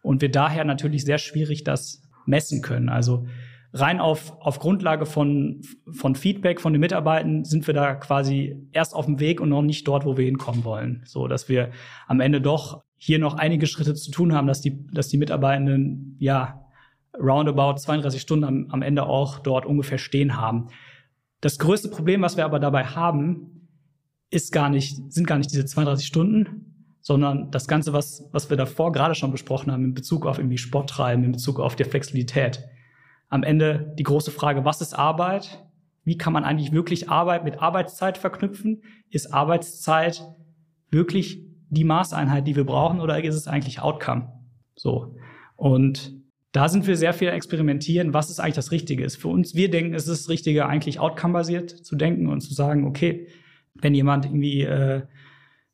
und wir daher natürlich sehr schwierig das messen können. Also rein auf, auf Grundlage von, von Feedback von den Mitarbeitern sind wir da quasi erst auf dem Weg und noch nicht dort, wo wir hinkommen wollen. So, dass wir am Ende doch hier noch einige Schritte zu tun haben, dass die, dass die Mitarbeitenden, ja, roundabout 32 Stunden am, am Ende auch dort ungefähr stehen haben. Das größte Problem, was wir aber dabei haben, ist gar nicht, sind gar nicht diese 32 Stunden, sondern das Ganze, was, was wir davor gerade schon besprochen haben, in Bezug auf irgendwie Sport treiben, in Bezug auf die Flexibilität. Am Ende die große Frage, was ist Arbeit? Wie kann man eigentlich wirklich Arbeit mit Arbeitszeit verknüpfen? Ist Arbeitszeit wirklich die Maßeinheit, die wir brauchen, oder ist es eigentlich Outcome? So. Und da sind wir sehr viel experimentieren, was ist eigentlich das Richtige ist. Für uns, wir denken, es ist das Richtige, eigentlich outcome-basiert zu denken und zu sagen, okay, wenn jemand irgendwie äh,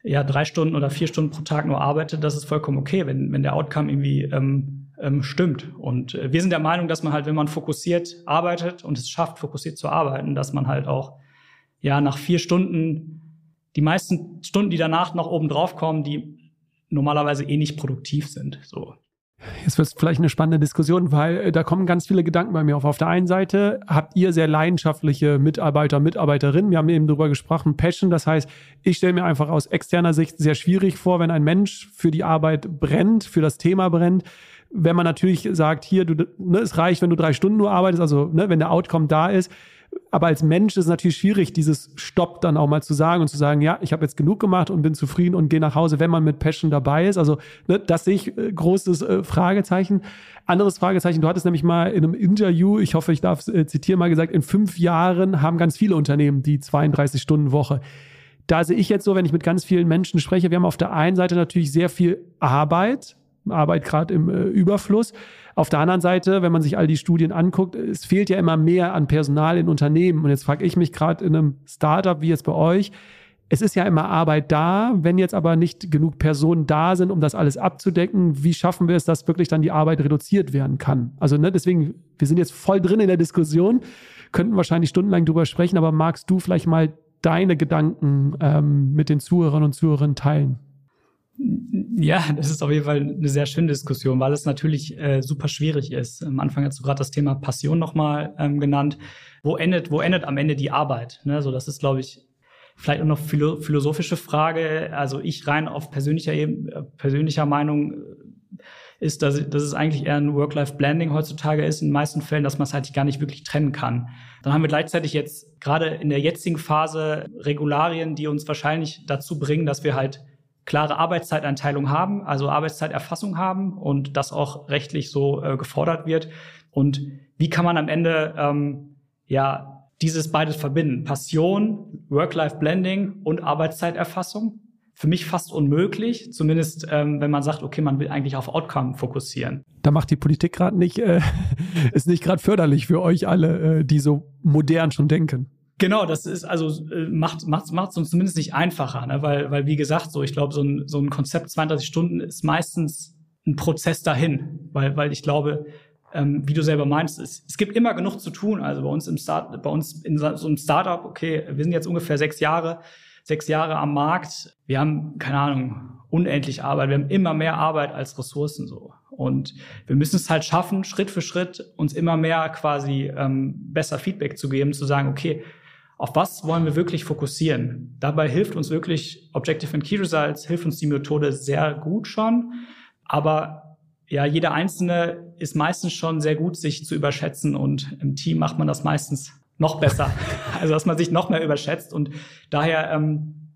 ja drei Stunden oder vier Stunden pro Tag nur arbeitet, das ist vollkommen okay, wenn, wenn der Outcome irgendwie ähm, ähm, stimmt. Und äh, wir sind der Meinung, dass man halt, wenn man fokussiert arbeitet und es schafft, fokussiert zu arbeiten, dass man halt auch ja nach vier Stunden die meisten Stunden, die danach noch oben drauf kommen, die normalerweise eh nicht produktiv sind. So. Jetzt wird es vielleicht eine spannende Diskussion, weil äh, da kommen ganz viele Gedanken bei mir auf. Auf der einen Seite habt ihr sehr leidenschaftliche Mitarbeiter, Mitarbeiterinnen. Wir haben eben darüber gesprochen, Passion. Das heißt, ich stelle mir einfach aus externer Sicht sehr schwierig vor, wenn ein Mensch für die Arbeit brennt, für das Thema brennt. Wenn man natürlich sagt, hier, du, ne, es reicht, wenn du drei Stunden nur arbeitest, also ne, wenn der Outcome da ist, aber als Mensch ist es natürlich schwierig, dieses Stopp dann auch mal zu sagen und zu sagen, ja, ich habe jetzt genug gemacht und bin zufrieden und gehe nach Hause, wenn man mit Passion dabei ist. Also ne, das sehe ich äh, großes äh, Fragezeichen. Anderes Fragezeichen, du hattest nämlich mal in einem Interview, ich hoffe, ich darf äh, zitieren, mal gesagt, in fünf Jahren haben ganz viele Unternehmen die 32 Stunden Woche. Da sehe ich jetzt so, wenn ich mit ganz vielen Menschen spreche, wir haben auf der einen Seite natürlich sehr viel Arbeit, Arbeit gerade im äh, Überfluss. Auf der anderen Seite, wenn man sich all die Studien anguckt, es fehlt ja immer mehr an Personal in Unternehmen. Und jetzt frage ich mich gerade in einem Startup wie jetzt bei euch, es ist ja immer Arbeit da, wenn jetzt aber nicht genug Personen da sind, um das alles abzudecken, wie schaffen wir es, dass wirklich dann die Arbeit reduziert werden kann? Also ne, deswegen, wir sind jetzt voll drin in der Diskussion, könnten wahrscheinlich stundenlang drüber sprechen, aber magst du vielleicht mal deine Gedanken ähm, mit den Zuhörern und Zuhörern teilen? Ja, das ist auf jeden Fall eine sehr schöne Diskussion, weil es natürlich äh, super schwierig ist. Am Anfang hast du gerade das Thema Passion nochmal ähm, genannt. Wo endet, wo endet am Ende die Arbeit? Ne? So, das ist, glaube ich, vielleicht auch noch philo philosophische Frage. Also ich rein auf persönlicher Ebene, persönlicher Meinung äh, ist, dass, dass es eigentlich eher ein Work-Life-Blending heutzutage ist, in den meisten Fällen, dass man es halt gar nicht wirklich trennen kann. Dann haben wir gleichzeitig jetzt gerade in der jetzigen Phase Regularien, die uns wahrscheinlich dazu bringen, dass wir halt klare Arbeitszeiteinteilung haben, also Arbeitszeiterfassung haben und das auch rechtlich so äh, gefordert wird. Und wie kann man am Ende ähm, ja dieses beides verbinden? Passion, Work-Life-Blending und Arbeitszeiterfassung? Für mich fast unmöglich, zumindest ähm, wenn man sagt, okay, man will eigentlich auf Outcome fokussieren. Da macht die Politik gerade nicht, äh, [laughs] ist nicht gerade förderlich für euch alle, äh, die so modern schon denken. Genau, das ist also äh, macht macht macht uns zumindest nicht einfacher, ne? weil weil wie gesagt so ich glaube so ein so ein Konzept 32 Stunden ist meistens ein Prozess dahin, weil weil ich glaube ähm, wie du selber meinst, es, es gibt immer genug zu tun. Also bei uns im Start, bei uns in so einem Startup, okay, wir sind jetzt ungefähr sechs Jahre, sechs Jahre am Markt. Wir haben keine Ahnung unendlich Arbeit. Wir haben immer mehr Arbeit als Ressourcen so. Und wir müssen es halt schaffen, Schritt für Schritt uns immer mehr quasi ähm, besser Feedback zu geben, zu sagen, okay, auf was wollen wir wirklich fokussieren? Dabei hilft uns wirklich Objective and Key Results, hilft uns die Methode sehr gut schon. Aber ja, jeder Einzelne ist meistens schon sehr gut, sich zu überschätzen und im Team macht man das meistens noch besser. [laughs] also, dass man sich noch mehr überschätzt und daher, ähm,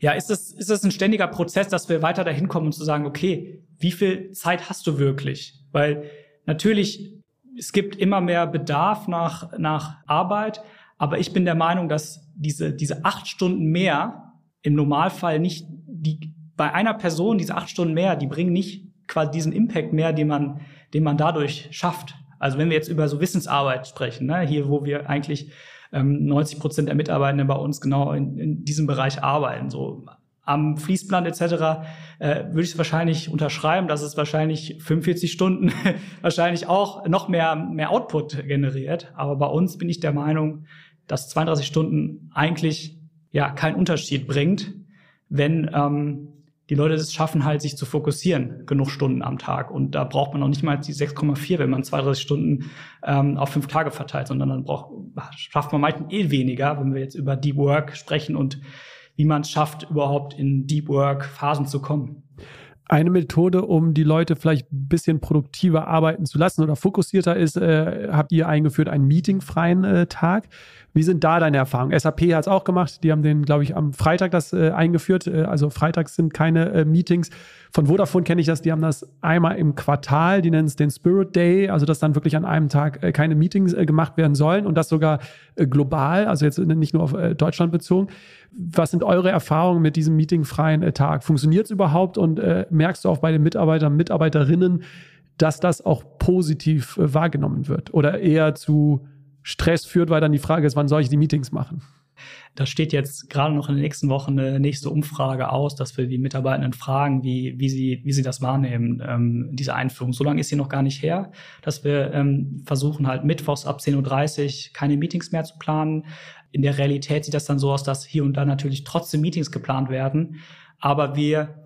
ja, ist es, ist es ein ständiger Prozess, dass wir weiter dahin kommen und zu sagen, okay, wie viel Zeit hast du wirklich? Weil natürlich, es gibt immer mehr Bedarf nach, nach Arbeit, aber ich bin der Meinung, dass diese, diese acht Stunden mehr im Normalfall nicht, die, bei einer Person, diese acht Stunden mehr, die bringen nicht quasi diesen Impact mehr, den man, den man dadurch schafft. Also wenn wir jetzt über so Wissensarbeit sprechen, ne, hier, wo wir eigentlich ähm, 90 Prozent der Mitarbeitenden bei uns genau in, in diesem Bereich arbeiten, so am Fließplan etc. Äh, würde ich es wahrscheinlich unterschreiben, dass es wahrscheinlich 45 Stunden [laughs] wahrscheinlich auch noch mehr mehr Output generiert. Aber bei uns bin ich der Meinung, dass 32 Stunden eigentlich ja keinen Unterschied bringt, wenn ähm, die Leute es schaffen, halt sich zu fokussieren, genug Stunden am Tag. Und da braucht man noch nicht mal die 6,4, wenn man 32 Stunden ähm, auf fünf Tage verteilt, sondern dann braucht, schafft man meistens eh weniger, wenn wir jetzt über Deep Work sprechen und wie man es schafft, überhaupt in Deep Work Phasen zu kommen. Eine Methode, um die Leute vielleicht ein bisschen produktiver arbeiten zu lassen oder fokussierter ist, äh, habt ihr eingeführt einen meetingfreien äh, Tag. Wie sind da deine Erfahrungen? SAP hat es auch gemacht. Die haben den, glaube ich, am Freitag das äh, eingeführt. Äh, also freitags sind keine äh, Meetings. Von Vodafone kenne ich das. Die haben das einmal im Quartal. Die nennen es den Spirit Day. Also, dass dann wirklich an einem Tag äh, keine Meetings äh, gemacht werden sollen und das sogar äh, global. Also jetzt nicht nur auf Deutschland bezogen. Was sind eure Erfahrungen mit diesem meetingfreien Tag? Funktioniert es überhaupt und merkst du auch bei den Mitarbeitern, Mitarbeiterinnen, dass das auch positiv wahrgenommen wird oder eher zu Stress führt, weil dann die Frage ist, wann soll ich die Meetings machen? Da steht jetzt gerade noch in den nächsten Wochen eine nächste Umfrage aus, dass wir die Mitarbeitenden fragen, wie, wie, sie, wie sie das wahrnehmen, ähm, diese Einführung. So lange ist sie noch gar nicht her, dass wir ähm, versuchen halt mittwochs ab 10.30 Uhr keine Meetings mehr zu planen. In der Realität sieht das dann so aus, dass hier und da natürlich trotzdem Meetings geplant werden, aber wir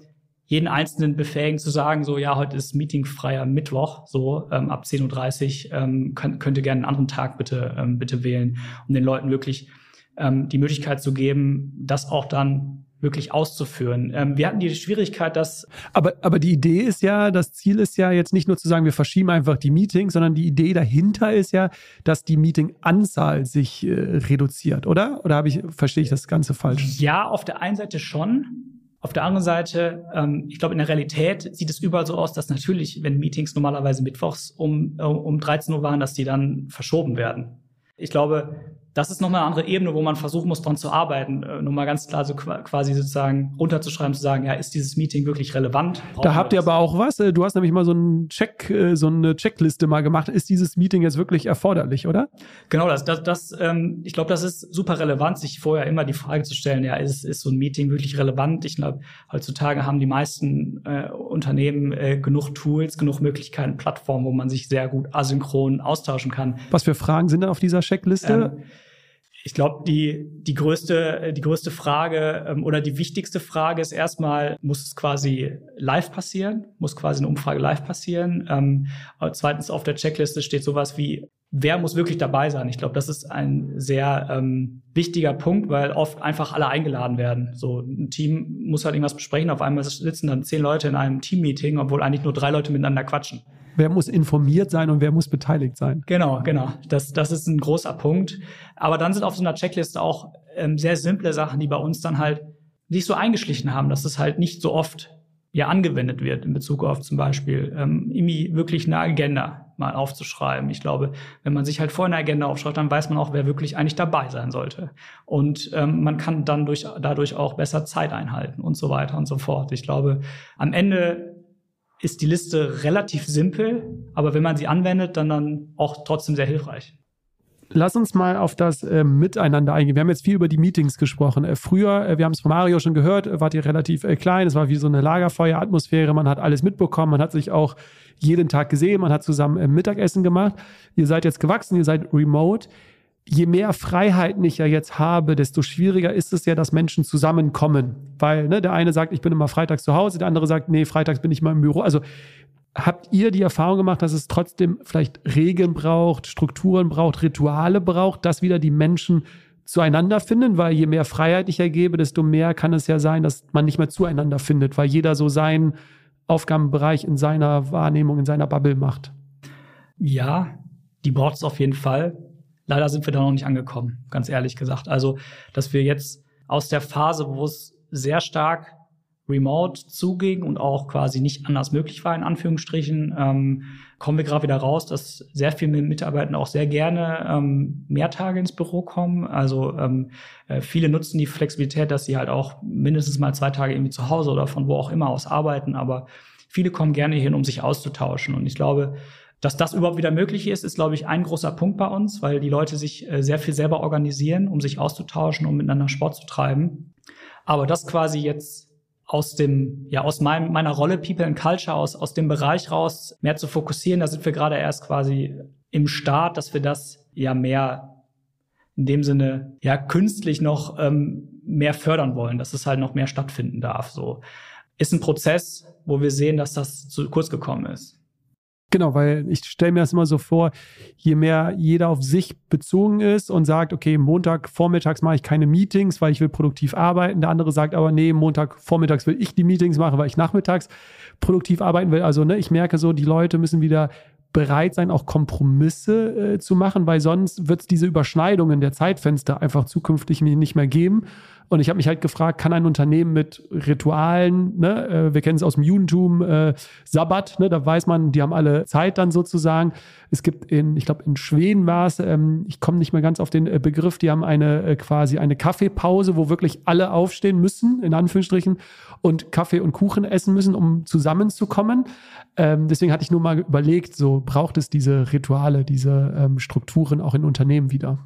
jeden Einzelnen befähigen zu sagen, so ja, heute ist meetingfreier Mittwoch, so ähm, ab 10.30 Uhr ähm, könnt, könnt ihr gerne einen anderen Tag bitte, ähm, bitte wählen, um den Leuten wirklich ähm, die Möglichkeit zu geben, das auch dann wirklich auszuführen. Ähm, wir hatten die Schwierigkeit, dass. Aber, aber die Idee ist ja, das Ziel ist ja jetzt nicht nur zu sagen, wir verschieben einfach die Meetings, sondern die Idee dahinter ist ja, dass die Meetinganzahl sich äh, reduziert, oder? Oder habe ich, verstehe ich das Ganze falsch? Ja, auf der einen Seite schon. Auf der anderen Seite, ähm, ich glaube, in der Realität sieht es überall so aus, dass natürlich, wenn Meetings normalerweise mittwochs um, äh, um 13 Uhr waren, dass die dann verschoben werden. Ich glaube, das ist nochmal eine andere Ebene, wo man versuchen muss, dran zu arbeiten. Äh, nur mal ganz klar so quasi sozusagen runterzuschreiben, zu sagen, ja, ist dieses Meeting wirklich relevant? Brauchen da habt ihr aber auch was. Äh, du hast nämlich mal so einen Check, äh, so eine Checkliste mal gemacht. Ist dieses Meeting jetzt wirklich erforderlich, oder? Genau, das, das, das ähm, ich glaube, das ist super relevant, sich vorher immer die Frage zu stellen, ja, ist, ist so ein Meeting wirklich relevant? Ich glaube, heutzutage haben die meisten äh, Unternehmen äh, genug Tools, genug Möglichkeiten, Plattformen, wo man sich sehr gut asynchron austauschen kann. Was für Fragen sind da auf dieser Checkliste? Ähm, ich glaube, die, die, größte, die größte Frage ähm, oder die wichtigste Frage ist erstmal, muss es quasi live passieren? Muss quasi eine Umfrage live passieren? Ähm, zweitens auf der Checkliste steht sowas wie, wer muss wirklich dabei sein? Ich glaube, das ist ein sehr ähm, wichtiger Punkt, weil oft einfach alle eingeladen werden. So ein Team muss halt irgendwas besprechen, auf einmal sitzen dann zehn Leute in einem Teammeeting, obwohl eigentlich nur drei Leute miteinander quatschen wer muss informiert sein und wer muss beteiligt sein. Genau, genau. Das, das ist ein großer Punkt. Aber dann sind auf so einer Checkliste auch ähm, sehr simple Sachen, die bei uns dann halt sich so eingeschlichen haben, dass es halt nicht so oft ja angewendet wird in Bezug auf zum Beispiel ähm, irgendwie wirklich eine Agenda mal aufzuschreiben. Ich glaube, wenn man sich halt vorher eine Agenda aufschreibt, dann weiß man auch, wer wirklich eigentlich dabei sein sollte. Und ähm, man kann dann durch, dadurch auch besser Zeit einhalten und so weiter und so fort. Ich glaube, am Ende ist die Liste relativ simpel, aber wenn man sie anwendet, dann dann auch trotzdem sehr hilfreich. Lass uns mal auf das äh, Miteinander eingehen. Wir haben jetzt viel über die Meetings gesprochen. Äh, früher, äh, wir haben es von Mario schon gehört, äh, wart ihr relativ äh, klein. Es war wie so eine Lagerfeueratmosphäre. Man hat alles mitbekommen. Man hat sich auch jeden Tag gesehen. Man hat zusammen äh, Mittagessen gemacht. Ihr seid jetzt gewachsen. Ihr seid remote je mehr Freiheiten ich ja jetzt habe, desto schwieriger ist es ja, dass Menschen zusammenkommen. Weil ne, der eine sagt, ich bin immer freitags zu Hause, der andere sagt, nee, freitags bin ich mal im Büro. Also habt ihr die Erfahrung gemacht, dass es trotzdem vielleicht Regeln braucht, Strukturen braucht, Rituale braucht, dass wieder die Menschen zueinander finden? Weil je mehr Freiheit ich ergebe, desto mehr kann es ja sein, dass man nicht mehr zueinander findet, weil jeder so seinen Aufgabenbereich in seiner Wahrnehmung, in seiner Bubble macht. Ja, die braucht es auf jeden Fall leider sind wir da noch nicht angekommen, ganz ehrlich gesagt. Also, dass wir jetzt aus der Phase, wo es sehr stark remote zuging und auch quasi nicht anders möglich war, in Anführungsstrichen, ähm, kommen wir gerade wieder raus, dass sehr viele Mitarbeiter auch sehr gerne ähm, mehr Tage ins Büro kommen. Also ähm, äh, viele nutzen die Flexibilität, dass sie halt auch mindestens mal zwei Tage irgendwie zu Hause oder von wo auch immer aus arbeiten, aber viele kommen gerne hin, um sich auszutauschen. Und ich glaube, dass das überhaupt wieder möglich ist, ist, glaube ich, ein großer Punkt bei uns, weil die Leute sich äh, sehr viel selber organisieren, um sich auszutauschen, um miteinander Sport zu treiben. Aber das quasi jetzt aus dem, ja, aus meinem, meiner Rolle People and Culture, aus, aus dem Bereich raus mehr zu fokussieren, da sind wir gerade erst quasi im Start, dass wir das ja mehr in dem Sinne ja künstlich noch ähm, mehr fördern wollen, dass es halt noch mehr stattfinden darf. So ist ein Prozess, wo wir sehen, dass das zu kurz gekommen ist. Genau, weil ich stelle mir das immer so vor, je mehr jeder auf sich bezogen ist und sagt, okay, Montag vormittags mache ich keine Meetings, weil ich will produktiv arbeiten. Der andere sagt aber, nee, Montag vormittags will ich die Meetings machen, weil ich nachmittags produktiv arbeiten will. Also ne, ich merke so, die Leute müssen wieder bereit sein, auch Kompromisse äh, zu machen, weil sonst wird es diese Überschneidungen der Zeitfenster einfach zukünftig nicht mehr geben. Und ich habe mich halt gefragt, kann ein Unternehmen mit Ritualen, ne, äh, wir kennen es aus dem Judentum, äh, Sabbat, ne, da weiß man, die haben alle Zeit dann sozusagen. Es gibt in, ich glaube, in Schweden war es, ähm, ich komme nicht mehr ganz auf den äh, Begriff, die haben eine äh, quasi eine Kaffeepause, wo wirklich alle aufstehen müssen, in Anführungsstrichen, und Kaffee und Kuchen essen müssen, um zusammenzukommen. Ähm, deswegen hatte ich nur mal überlegt, so braucht es diese Rituale, diese ähm, Strukturen auch in Unternehmen wieder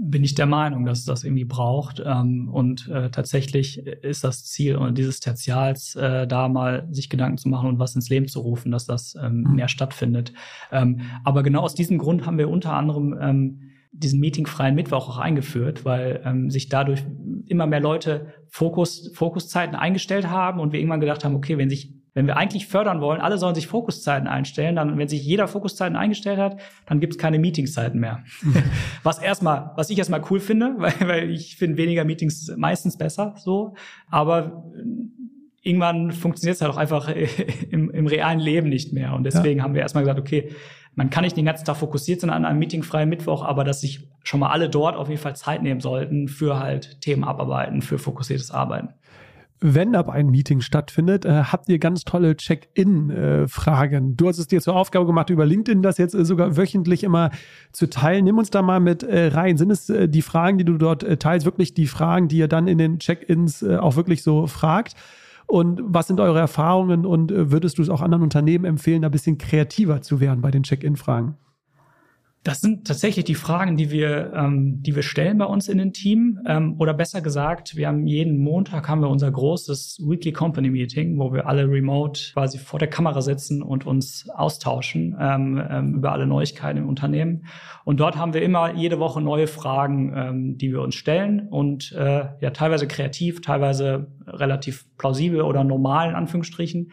bin ich der Meinung, dass es das irgendwie braucht. Ähm, und äh, tatsächlich ist das Ziel dieses Tertials, äh, da mal sich Gedanken zu machen und was ins Leben zu rufen, dass das ähm, mhm. mehr stattfindet. Ähm, aber genau aus diesem Grund haben wir unter anderem ähm, diesen meetingfreien Mittwoch auch eingeführt, weil ähm, sich dadurch immer mehr Leute Fokus, Fokuszeiten eingestellt haben und wir irgendwann gedacht haben, okay, wenn sich wenn wir eigentlich fördern wollen, alle sollen sich Fokuszeiten einstellen, dann, wenn sich jeder Fokuszeiten eingestellt hat, dann gibt es keine Meetingszeiten mehr. [laughs] was erstmal, was ich erstmal cool finde, [laughs] weil, weil ich finde weniger Meetings meistens besser so. Aber irgendwann funktioniert es halt auch einfach [laughs] im, im realen Leben nicht mehr. Und deswegen ja. haben wir erstmal gesagt, okay, man kann nicht den ganzen Tag fokussiert sein an einem meetingfreien Mittwoch, aber dass sich schon mal alle dort auf jeden Fall Zeit nehmen sollten für halt Themen abarbeiten, für fokussiertes Arbeiten wenn ab ein Meeting stattfindet, äh, habt ihr ganz tolle Check-in-Fragen. Äh, du hast es dir zur Aufgabe gemacht, über LinkedIn das jetzt äh, sogar wöchentlich immer zu teilen. Nimm uns da mal mit äh, rein. Sind es äh, die Fragen, die du dort äh, teilst, wirklich die Fragen, die ihr dann in den Check-ins auch wirklich so fragt? Und was sind eure Erfahrungen und würdest du es auch anderen Unternehmen empfehlen, da ein bisschen kreativer zu werden bei den Check-in-Fragen? Das sind tatsächlich die Fragen, die wir, ähm, die wir stellen bei uns in den Team. Ähm, oder besser gesagt, wir haben jeden Montag haben wir unser großes Weekly Company Meeting, wo wir alle remote quasi vor der Kamera sitzen und uns austauschen ähm, ähm, über alle Neuigkeiten im Unternehmen. Und dort haben wir immer jede Woche neue Fragen, ähm, die wir uns stellen und äh, ja teilweise kreativ, teilweise relativ plausibel oder normal in Anführungsstrichen.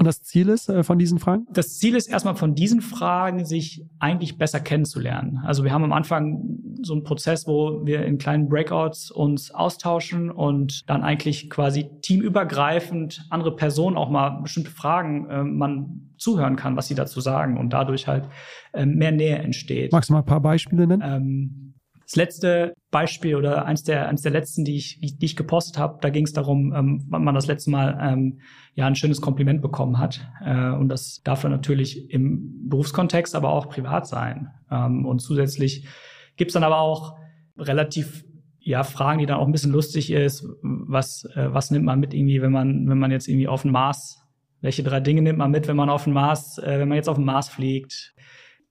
Und das Ziel ist äh, von diesen Fragen? Das Ziel ist erstmal von diesen Fragen, sich eigentlich besser kennenzulernen. Also wir haben am Anfang so einen Prozess, wo wir in kleinen Breakouts uns austauschen und dann eigentlich quasi teamübergreifend andere Personen auch mal bestimmte Fragen äh, man zuhören kann, was sie dazu sagen und dadurch halt äh, mehr Nähe entsteht. Magst du mal ein paar Beispiele nennen? Ähm, das letzte Beispiel oder eins der, eins der letzten, die ich, die ich gepostet habe, da ging es darum, ähm, wann man das letzte Mal ähm, ja ein schönes Kompliment bekommen hat. Äh, und das darf dann natürlich im Berufskontext, aber auch privat sein. Ähm, und zusätzlich gibt's dann aber auch relativ ja Fragen, die dann auch ein bisschen lustig ist. Was äh, was nimmt man mit irgendwie, wenn man wenn man jetzt irgendwie auf den Mars welche drei Dinge nimmt man mit, wenn man auf den Mars, äh, wenn man jetzt auf den Mars fliegt?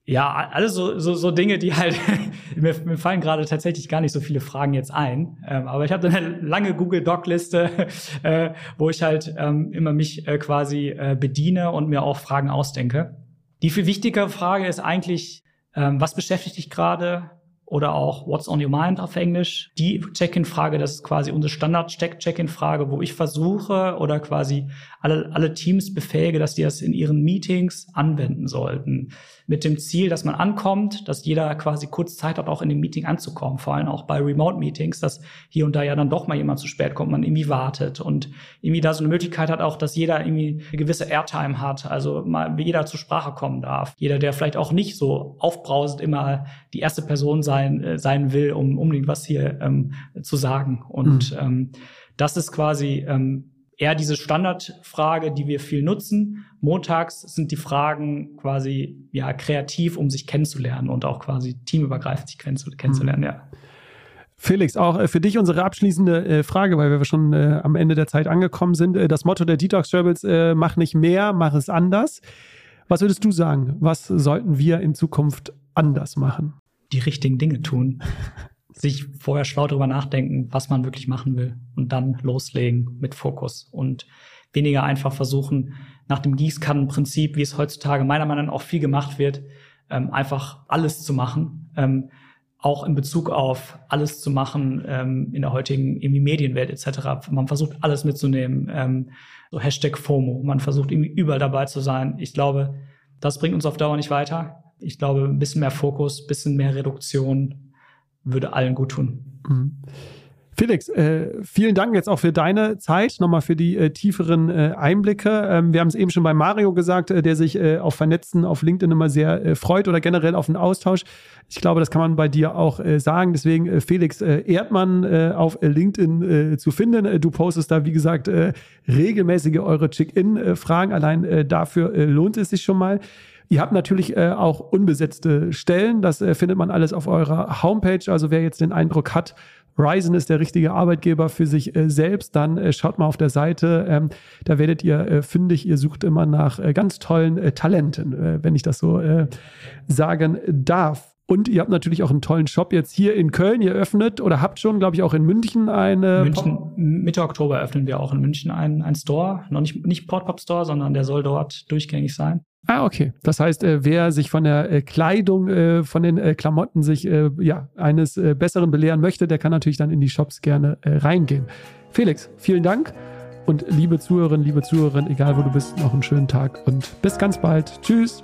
Ja, alles so, so, so Dinge, die halt, [laughs] mir, mir fallen gerade tatsächlich gar nicht so viele Fragen jetzt ein. Ähm, aber ich habe eine lange Google Doc-Liste, [laughs] äh, wo ich halt ähm, immer mich äh, quasi äh, bediene und mir auch Fragen ausdenke. Die viel wichtigere Frage ist eigentlich, ähm, was beschäftigt dich gerade? oder auch What's on your mind auf Englisch. Die Check-in-Frage, das ist quasi unsere Standard-Check-in-Frage, wo ich versuche oder quasi alle, alle Teams befähige, dass die das in ihren Meetings anwenden sollten. Mit dem Ziel, dass man ankommt, dass jeder quasi kurz Zeit hat, auch in dem Meeting anzukommen. Vor allem auch bei Remote-Meetings, dass hier und da ja dann doch mal jemand zu spät kommt, man irgendwie wartet und irgendwie da so eine Möglichkeit hat auch, dass jeder irgendwie eine gewisse Airtime hat, also mal jeder zur Sprache kommen darf. Jeder, der vielleicht auch nicht so aufbrausend immer die erste Person sein, äh, sein will, um unbedingt was hier ähm, zu sagen. Und mhm. ähm, das ist quasi ähm, eher diese Standardfrage, die wir viel nutzen. Montags sind die Fragen quasi ja kreativ, um sich kennenzulernen und auch quasi teamübergreifend sich kennenzulernen, ja. Felix, auch äh, für dich unsere abschließende äh, Frage, weil wir schon äh, am Ende der Zeit angekommen sind. Das Motto der Detox Rebels, mach nicht mehr, mach es anders. Was würdest du sagen? Was sollten wir in Zukunft anders machen? Die richtigen Dinge tun. [laughs] sich vorher schlau darüber nachdenken, was man wirklich machen will und dann loslegen mit Fokus und weniger einfach versuchen, nach dem Gießkannenprinzip, wie es heutzutage meiner Meinung nach auch viel gemacht wird, ähm, einfach alles zu machen. Ähm, auch in Bezug auf alles zu machen ähm, in der heutigen irgendwie Medienwelt etc. Man versucht alles mitzunehmen. Ähm, so Hashtag FOMO. Man versucht irgendwie überall dabei zu sein. Ich glaube, das bringt uns auf Dauer nicht weiter. Ich glaube, ein bisschen mehr Fokus, bisschen mehr Reduktion würde allen gut tun. Mhm. Felix, äh, vielen Dank jetzt auch für deine Zeit, nochmal für die äh, tieferen äh, Einblicke. Ähm, wir haben es eben schon bei Mario gesagt, der sich auf Vernetzen auf LinkedIn immer sehr freut oder generell auf den Austausch. Ich glaube, das kann man bei dir auch sagen. Deswegen, Felix Erdmann auf LinkedIn zu finden. du postest da, wie gesagt, regelmäßige eure Check-in-Fragen. Allein dafür lohnt es sich schon mal. Ihr habt natürlich äh, auch unbesetzte Stellen. Das äh, findet man alles auf eurer Homepage. Also wer jetzt den Eindruck hat, Ryzen ist der richtige Arbeitgeber für sich äh, selbst, dann äh, schaut mal auf der Seite. Ähm, da werdet ihr äh, fündig. Ihr sucht immer nach äh, ganz tollen äh, Talenten, äh, wenn ich das so sagen darf. Und ihr habt natürlich auch einen tollen Shop jetzt hier in Köln. Ihr öffnet oder habt schon, glaube ich, auch in München eine. München, Mitte Oktober öffnen wir auch in München einen, einen Store. Noch nicht, nicht Port-Pop-Store, sondern der soll dort durchgängig sein. Ah, okay. Das heißt, äh, wer sich von der äh, Kleidung, äh, von den äh, Klamotten sich äh, ja, eines äh, Besseren belehren möchte, der kann natürlich dann in die Shops gerne reingehen. Felix, vielen Dank und liebe Zuhörerinnen, liebe Zuhörerinnen, egal wo du bist, noch einen schönen Tag und bis ganz bald. Tschüss.